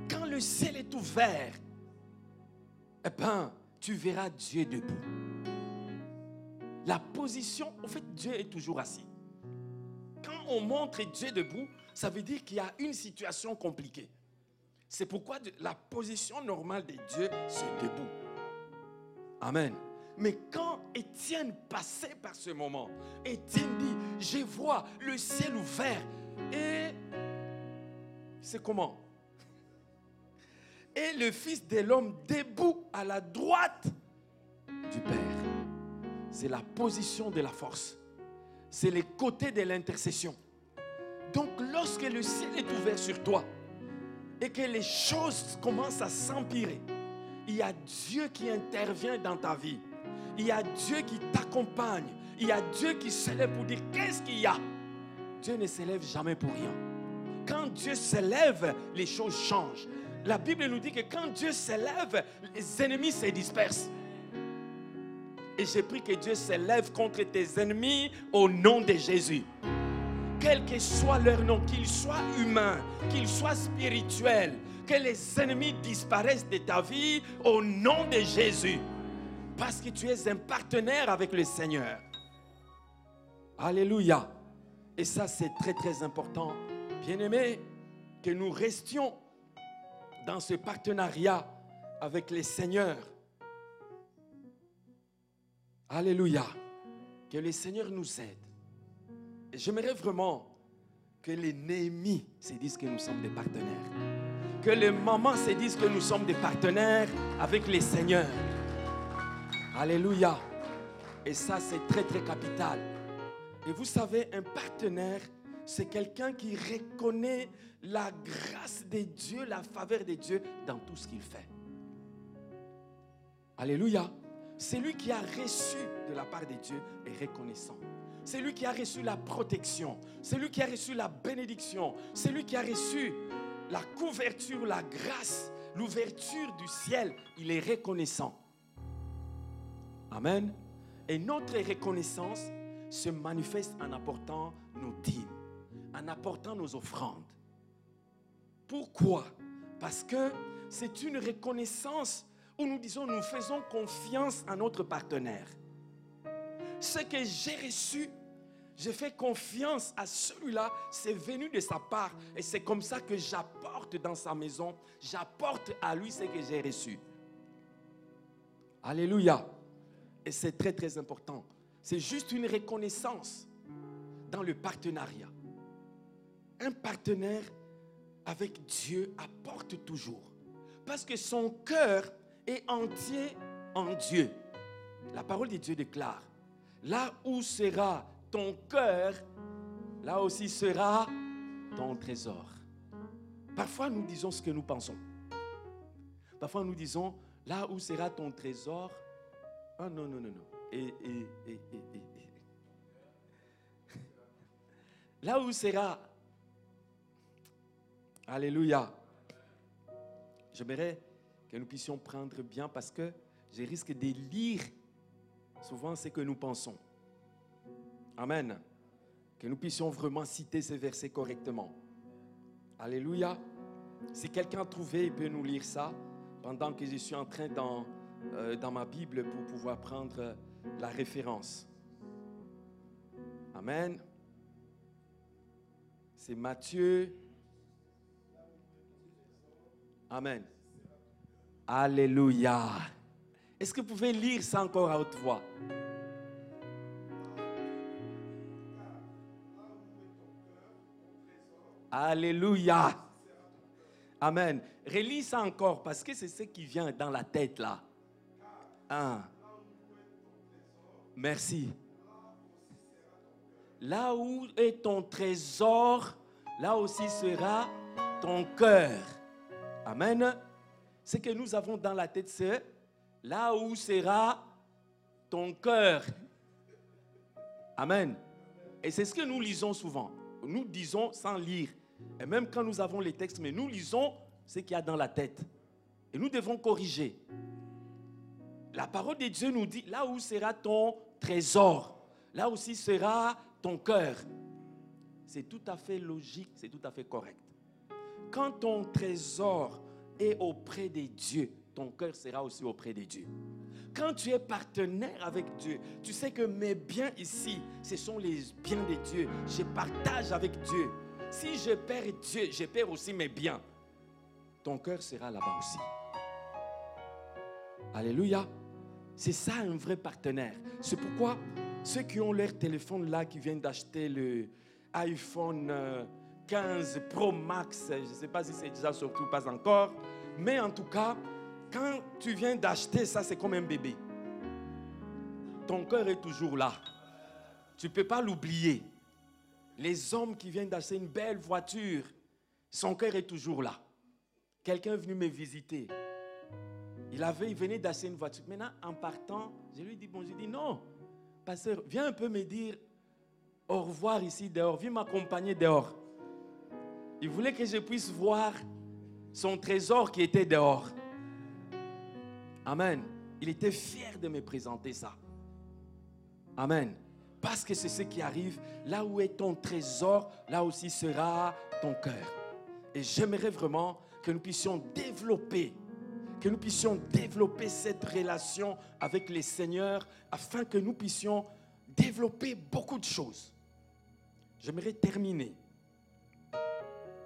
Quand le ciel est ouvert, eh bien, tu verras Dieu debout. La position, en fait, Dieu est toujours assis. Quand on montre Dieu debout, ça veut dire qu'il y a une situation compliquée. C'est pourquoi la position normale de Dieu, c'est debout. Amen. Mais quand Étienne passait par ce moment, Étienne dit, je vois le ciel ouvert. Et c'est comment? Et le Fils de l'homme debout à la droite du Père. C'est la position de la force. C'est les côtés de l'intercession. Donc lorsque le ciel est ouvert sur toi et que les choses commencent à s'empirer, il y a Dieu qui intervient dans ta vie. Il y a Dieu qui t'accompagne. Il y a Dieu qui s'élève pour dire qu'est-ce qu'il y a? Dieu ne s'élève jamais pour rien. Quand Dieu s'élève, les choses changent. La Bible nous dit que quand Dieu s'élève, les ennemis se dispersent. Et j'ai pris que Dieu s'élève contre tes ennemis au nom de Jésus. Quel que soit leur nom, qu'ils soient humains, qu'ils soient spirituels, que les ennemis disparaissent de ta vie au nom de Jésus. Parce que tu es un partenaire avec le Seigneur. Alléluia. Et ça, c'est très, très important. Bien-aimés, que nous restions dans ce partenariat avec le Seigneur. Alléluia. Que le Seigneur nous aide. J'aimerais vraiment que les Néhémies se disent que nous sommes des partenaires. Que les mamans se disent que nous sommes des partenaires avec les Seigneurs. Alléluia. Et ça, c'est très, très capital. Et vous savez, un partenaire, c'est quelqu'un qui reconnaît la grâce de Dieu, la faveur de Dieu dans tout ce qu'il fait. Alléluia. celui qui a reçu de la part de Dieu est reconnaissant. C'est lui qui a reçu la protection. C'est lui qui a reçu la bénédiction. C'est lui qui a reçu la couverture, la grâce, l'ouverture du ciel. Il est reconnaissant. Amen. Et notre reconnaissance se manifeste en apportant nos dîmes, en apportant nos offrandes. Pourquoi? Parce que c'est une reconnaissance où nous disons nous faisons confiance à notre partenaire. Ce que j'ai reçu, je fais confiance à celui-là, c'est venu de sa part. Et c'est comme ça que j'apporte dans sa maison, j'apporte à lui ce que j'ai reçu. Alléluia. Et c'est très très important. C'est juste une reconnaissance dans le partenariat. Un partenaire avec Dieu apporte toujours. Parce que son cœur est entier en Dieu. La parole de Dieu déclare, là où sera ton cœur, là aussi sera ton trésor. Parfois nous disons ce que nous pensons. Parfois nous disons, là où sera ton trésor, oh non, non, non, non. Et, et, et, <laughs> Là où sera, Alléluia. J'aimerais que nous puissions prendre bien parce que je risque de lire souvent ce que nous pensons. Amen. Que nous puissions vraiment citer ces versets correctement. Alléluia. Si quelqu'un trouvé, il peut nous lire ça pendant que je suis en train dans, euh, dans ma Bible pour pouvoir prendre la référence. Amen. C'est Matthieu. Amen. Alléluia. Est-ce que vous pouvez lire ça encore à haute voix? Alléluia. Amen. Relis ça encore parce que c'est ce qui vient dans la tête là. Merci. Là où est ton trésor, là aussi sera ton cœur. Amen. Ce que nous avons dans la tête, c'est là où sera ton cœur. Amen. Et c'est ce que nous lisons souvent. Nous disons sans lire. Et même quand nous avons les textes, mais nous lisons ce qu'il y a dans la tête. Et nous devons corriger. La parole de Dieu nous dit, là où sera ton trésor, là aussi sera ton cœur. C'est tout à fait logique, c'est tout à fait correct. Quand ton trésor est auprès de Dieu, ton cœur sera aussi auprès de Dieu. Quand tu es partenaire avec Dieu, tu sais que mes biens ici, ce sont les biens de Dieu. Je partage avec Dieu. Si je perds Dieu, je perds aussi mes biens. Ton cœur sera là-bas aussi. Alléluia. C'est ça un vrai partenaire. C'est pourquoi ceux qui ont leur téléphone là, qui viennent d'acheter le iPhone 15 euh, Pro Max, je ne sais pas si c'est déjà surtout pas encore, mais en tout cas, quand tu viens d'acheter ça, c'est comme un bébé. Ton cœur est toujours là. Tu ne peux pas l'oublier. Les hommes qui viennent d'acheter une belle voiture, son cœur est toujours là. Quelqu'un est venu me visiter. Il, avait, il venait d'acheter une voiture. Maintenant, en partant, je lui dis bon, je dis non, pasteur, viens un peu me dire au revoir ici dehors, viens m'accompagner dehors. Il voulait que je puisse voir son trésor qui était dehors. Amen. Il était fier de me présenter ça. Amen. Parce que c'est ce qui arrive. Là où est ton trésor, là aussi sera ton cœur. Et j'aimerais vraiment que nous puissions développer, que nous puissions développer cette relation avec les seigneurs afin que nous puissions développer beaucoup de choses. J'aimerais terminer.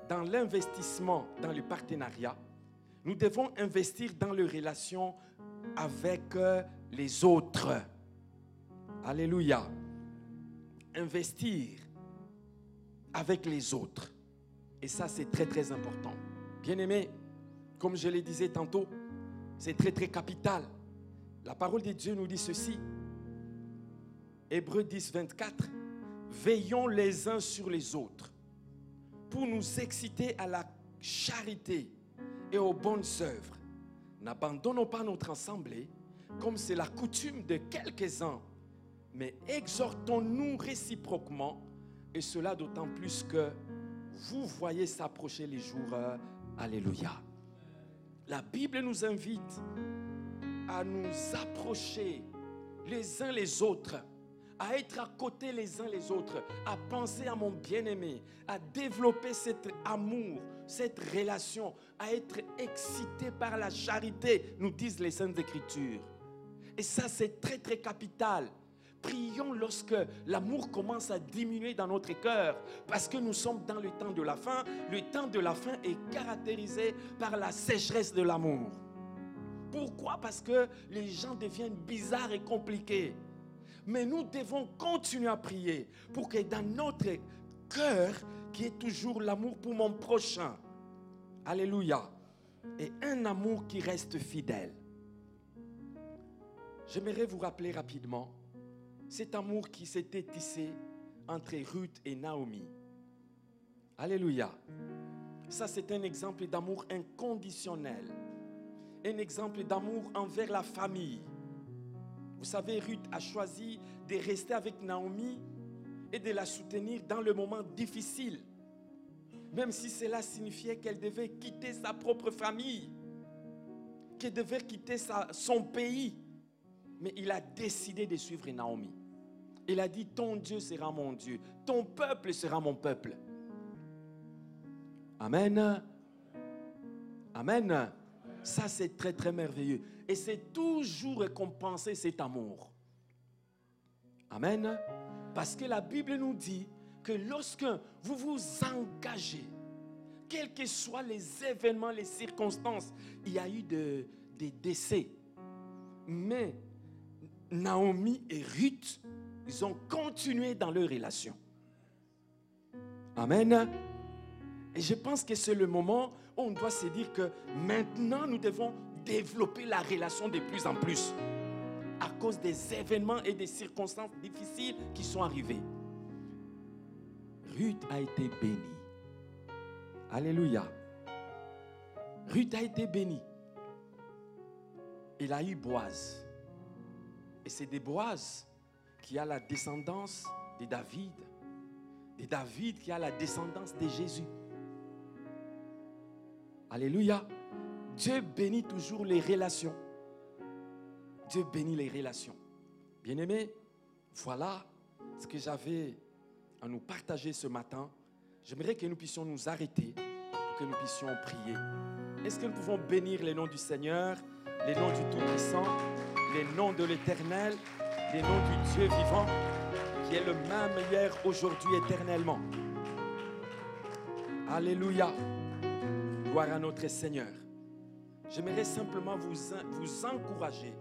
Dans l'investissement, dans le partenariat, nous devons investir dans les relations avec euh, les autres. Alléluia investir avec les autres. Et ça, c'est très, très important. Bien aimé, comme je le disais tantôt, c'est très, très capital. La parole de Dieu nous dit ceci. Hébreu 10, 24. Veillons les uns sur les autres pour nous exciter à la charité et aux bonnes œuvres. N'abandonnons pas notre assemblée, comme c'est la coutume de quelques-uns, mais exhortons-nous réciproquement, et cela d'autant plus que vous voyez s'approcher les jours. Alléluia. La Bible nous invite à nous approcher les uns les autres, à être à côté les uns les autres, à penser à mon bien-aimé, à développer cet amour, cette relation, à être excité par la charité, nous disent les Saintes Écritures. Et ça, c'est très, très capital. Prions lorsque l'amour commence à diminuer dans notre cœur, parce que nous sommes dans le temps de la fin. Le temps de la fin est caractérisé par la sécheresse de l'amour. Pourquoi? Parce que les gens deviennent bizarres et compliqués. Mais nous devons continuer à prier pour que dans notre cœur, qui est toujours l'amour pour mon prochain, Alléluia, et un amour qui reste fidèle. J'aimerais vous rappeler rapidement cet amour qui s'était tissé entre Ruth et Naomi. Alléluia. Ça, c'est un exemple d'amour inconditionnel. Un exemple d'amour envers la famille. Vous savez, Ruth a choisi de rester avec Naomi et de la soutenir dans le moment difficile. Même si cela signifiait qu'elle devait quitter sa propre famille, qu'elle devait quitter son pays. Mais il a décidé de suivre Naomi. Il a dit, ton Dieu sera mon Dieu, ton peuple sera mon peuple. Amen. Amen. Ça, c'est très, très merveilleux. Et c'est toujours récompensé cet amour. Amen. Parce que la Bible nous dit que lorsque vous vous engagez, quels que soient les événements, les circonstances, il y a eu de- des décès. Mais Naomi et Ruth, ils ont continué dans leur relation. Amen. Et je pense que c'est le moment où on doit se dire que maintenant nous devons développer la relation de plus en plus à cause des événements et des circonstances difficiles qui sont arrivées. Ruth a été bénie. Alléluia. Ruth a été bénie. Il a eu Boaz. Et c'est de Boaz qui a la descendance de David. De David qui a la descendance de Jésus. Alléluia. Dieu bénit toujours les relations. Dieu bénit les relations. Bien-aimés, voilà ce que j'avais à nous partager ce matin. J'aimerais que nous puissions nous arrêter, pour que nous puissions prier. Est-ce que nous pouvons bénir les noms du Seigneur, les noms du Tout-Puissant, les noms de l'Éternel, les noms du Dieu vivant, qui est le même hier, aujourd'hui, éternellement. Alléluia. Gloire à notre Seigneur. J'aimerais simplement vous, vous encourager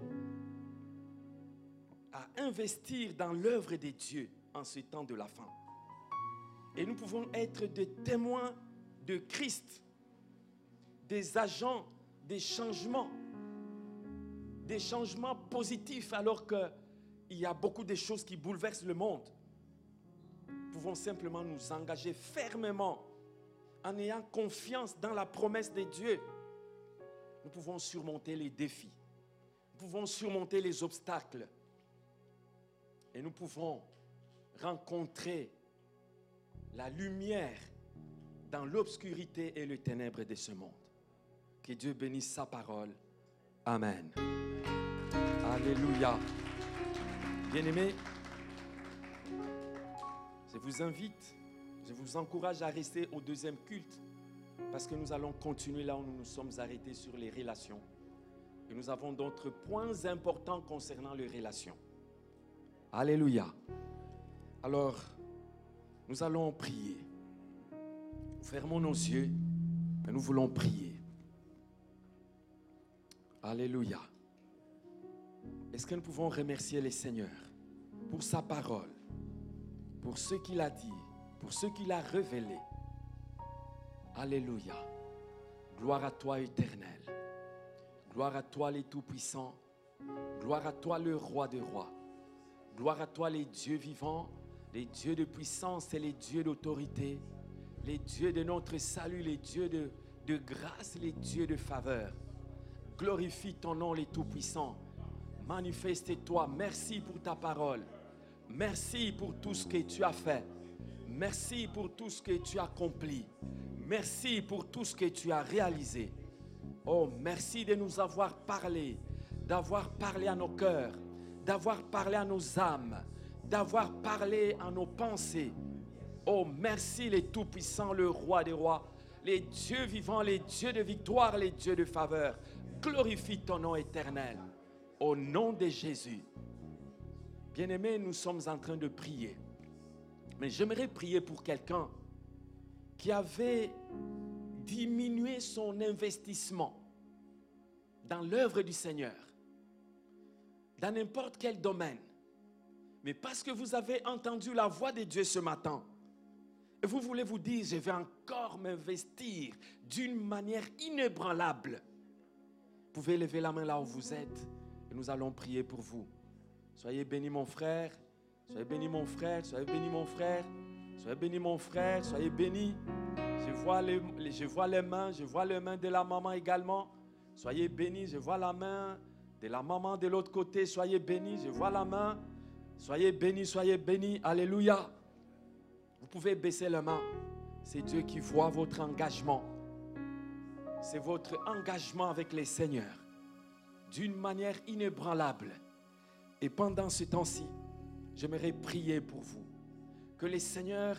à investir dans l'œuvre de Dieu en ce temps de la fin. Et nous pouvons être des témoins de Christ, des agents des changements, des changements positifs alors qu'il y a beaucoup de choses qui bouleversent le monde. Nous pouvons simplement nous engager fermement en ayant confiance dans la promesse de Dieu. Nous pouvons surmonter les défis. Nous pouvons surmonter les obstacles. Et nous pouvons rencontrer la lumière dans l'obscurité et le ténèbre de ce monde. Que Dieu bénisse sa parole. Amen. Alléluia. Bien-aimés, je vous invite, je vous encourage à rester au deuxième culte parce que nous allons continuer là où nous nous sommes arrêtés sur les relations. Et nous avons d'autres points importants concernant les relations. Alléluia. Alors, nous allons prier. Fermons nos yeux et nous voulons prier. Alléluia. Est-ce que nous pouvons remercier le Seigneur pour sa parole, pour ce qu'il a dit, pour ce qu'il a révélé? Alléluia. Gloire à toi éternel. Gloire à toi les tout-puissants. Gloire à toi le roi des rois. Gloire à toi les dieux vivants, les dieux de puissance et les dieux d'autorité, les dieux de notre salut, les dieux de, grâce, les dieux de faveur. Glorifie ton nom les tout-puissants. Manifeste-toi. Merci pour ta parole. Merci pour tout ce que tu as fait. Merci pour tout ce que tu as accompli. Merci pour tout ce que tu as réalisé. Oh, merci de nous avoir parlé, d'avoir parlé à nos cœurs, d'avoir parlé à nos âmes, d'avoir parlé à nos pensées. Oh, merci les Tout-Puissants, le Roi des Rois, les dieux vivants, les dieux de victoire, les dieux de faveur. Glorifie ton nom éternel. Au nom de Jésus. Bien-aimés, nous sommes en train de prier. Mais j'aimerais prier pour quelqu'un qui avait diminué son investissement dans l'œuvre du Seigneur, dans n'importe quel domaine. Mais parce que vous avez entendu la voix de Dieu ce matin, et vous voulez vous dire, je vais encore m'investir d'une manière inébranlable. Vous pouvez lever la main là où vous êtes et nous allons prier pour vous. Soyez béni mon frère, soyez béni mon frère, soyez béni mon frère, soyez béni mon frère, soyez béni. Je vois les, je vois les mains, je vois les mains de la maman également. Soyez bénis, je vois la main de la maman de l'autre côté, soyez bénis, je vois la main. Soyez bénis, soyez bénis, alléluia. Vous pouvez baisser la main. C'est Dieu qui voit votre engagement. C'est votre engagement avec les seigneurs d'une manière inébranlable. Et pendant ce temps-ci, j'aimerais prier pour vous. Que les seigneurs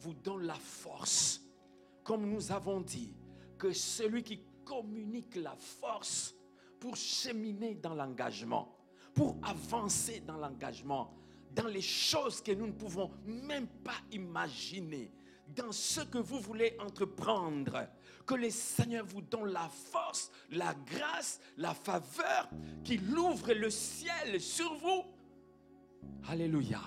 vous donnent la force. Comme nous avons dit, que celui qui communique la force pour cheminer dans l'engagement, pour avancer dans l'engagement, dans les choses que nous ne pouvons même pas imaginer, dans ce que vous voulez entreprendre. Que les Seigneur vous donne la force, la grâce, la faveur, qu'il ouvre le ciel sur vous. Alléluia.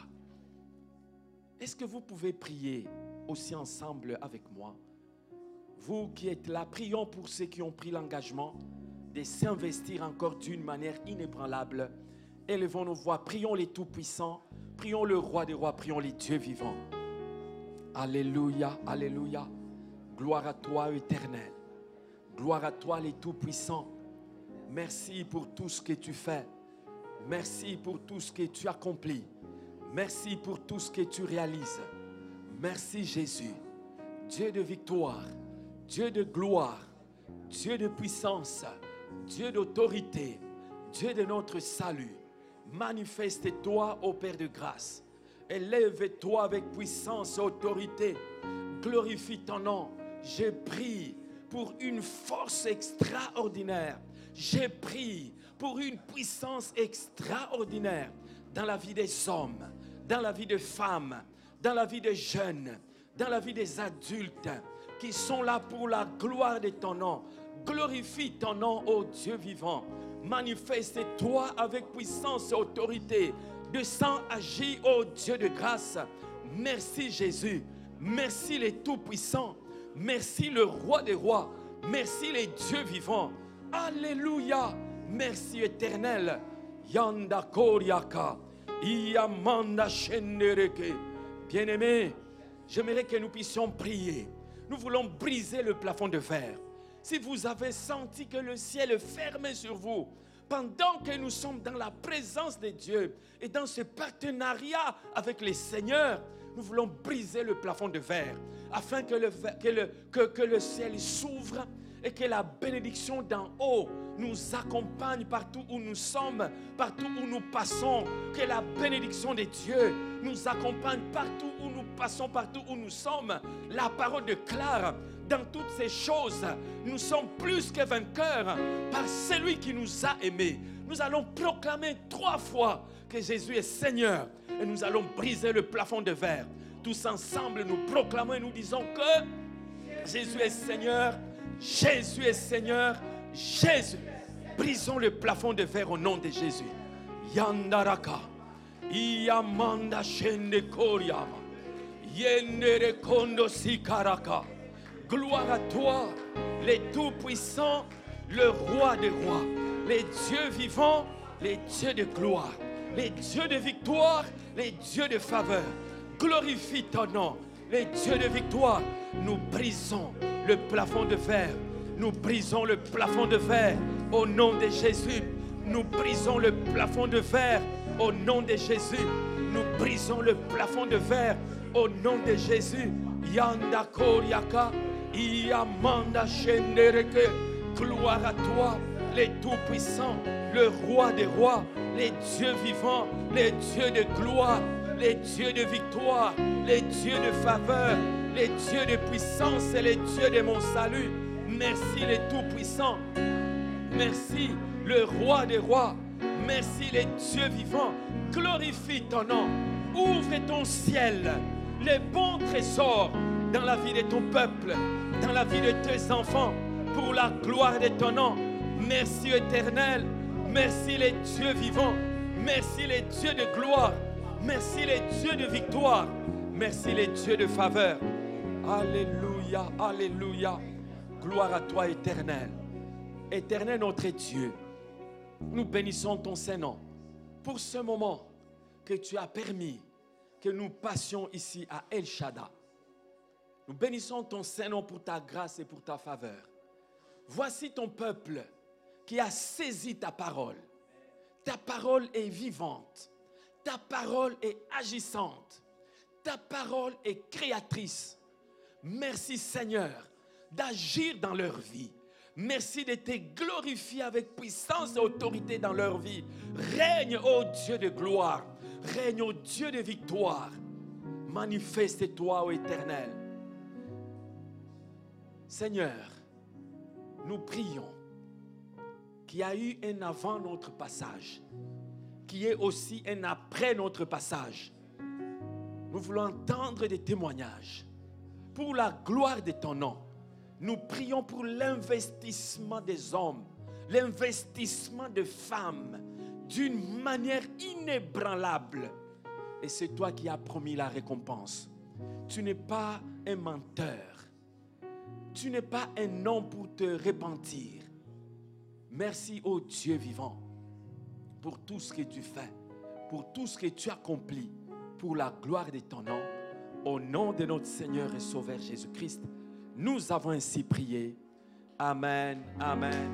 Est-ce que vous pouvez prier aussi ensemble avec moi? Vous qui êtes là, prions pour ceux qui ont pris l'engagement de s'investir encore d'une manière inébranlable. Élevons nos voix, prions les tout-puissants, prions le roi des rois, prions les dieux vivants. Alléluia, alléluia. Gloire à toi, éternel. Gloire à toi, les tout-puissants. Merci pour tout ce que tu fais. Merci pour tout ce que tu accomplis. Merci pour tout ce que tu réalises. Merci Jésus, Dieu de victoire, Dieu de gloire, Dieu de puissance, Dieu d'autorité, Dieu de notre salut. Manifeste-toi, ô Père de grâce. Élève-toi avec puissance et autorité. Glorifie ton nom. J'ai pris pour une force extraordinaire. J'ai pris pour une puissance extraordinaire dans la vie des hommes, dans la vie des femmes, dans la vie des jeunes, dans la vie des adultes qui sont là pour la gloire de ton nom. Glorifie ton nom, ô Dieu vivant. Manifeste-toi avec puissance et autorité. Descends, agis, ô Dieu de grâce. Merci Jésus. Merci les tout-puissants. Merci le roi des rois. Merci les dieux vivants. Alléluia. Merci éternel. Yanda Shendereke. Bien-aimés, j'aimerais que nous puissions prier. Nous voulons briser le plafond de verre. Si vous avez senti que le ciel est fermé sur vous, pendant que nous sommes dans la présence de Dieu et dans ce partenariat avec les seigneurs, nous voulons briser le plafond de verre afin que le, ciel s'ouvre et que la bénédiction d'en haut nous accompagne partout où nous sommes, partout où nous passons. Que la bénédiction de Dieu nous accompagne partout où nous passons, partout où nous sommes. La parole déclare dans toutes ces choses, nous sommes plus que vainqueurs par celui qui nous a aimés. Nous allons proclamer trois fois que Jésus est Seigneur et nous allons briser le plafond de verre. Tous ensemble, nous proclamons et nous disons que Jésus est Seigneur, Jésus est Seigneur, Jésus. Brisons le plafond de verre au nom de Jésus. Yandaraka. Yamanda shende koryama. Sikaraka. Gloire à toi, les tout-puissants, le roi des rois, les dieux vivants, les dieux de gloire, les dieux de victoire, les dieux de faveur. Glorifie ton nom, les dieux de victoire. Nous brisons le plafond de verre. Nous brisons le plafond de verre au nom de Jésus. Nous brisons le plafond de verre au nom de Jésus. Nous brisons le plafond de verre au nom de Jésus. Yanda Koriaka, Yamanda Shendereke. Gloire à toi, les Tout-Puissants, le Roi des Rois, les dieux vivants, les dieux de gloire, les dieux de victoire, les dieux de faveur, les dieux de puissance et les dieux de mon salut. Merci les Tout-Puissants. Merci le Roi des Rois. Merci les dieux vivants. Glorifie ton nom. Ouvre ton ciel, les bons trésors dans la vie de ton peuple, dans la vie de tes enfants, pour la gloire de ton nom. Merci éternel. Merci les dieux vivants. Merci les dieux de gloire. Merci les dieux de victoire. Merci les dieux de faveur. Alléluia, Alléluia. Gloire à toi éternel. Éternel notre Dieu, nous bénissons ton Saint-Nom pour ce moment que tu as permis que nous passions ici à El Shaddai. Nous bénissons ton Saint-Nom pour ta grâce et pour ta faveur. Voici ton peuple qui a saisi ta parole. Ta parole est vivante. Ta parole est agissante. Ta parole est créatrice. Merci Seigneur d'agir dans leur vie. Merci de te glorifier avec puissance et autorité dans leur vie. Règne, ô Dieu de gloire. Règne, ô Dieu de victoire. Manifeste-toi, ô Éternel. Seigneur, nous prions qu'il y a eu un avant notre passage, qu'il y ait aussi un après notre passage. Nous voulons entendre des témoignages pour la gloire de ton nom. Nous prions pour l'investissement des hommes, l'investissement de femmes d'une manière inébranlable. Et c'est toi qui as promis la récompense. Tu n'es pas un menteur. Tu n'es pas un homme pour te repentir. Merci au Dieu vivant pour tout ce que tu fais, pour tout ce que tu accomplis, pour la gloire de ton nom. Au nom de notre Seigneur et Sauveur Jésus-Christ, nous avons ainsi prié. Amen, amen.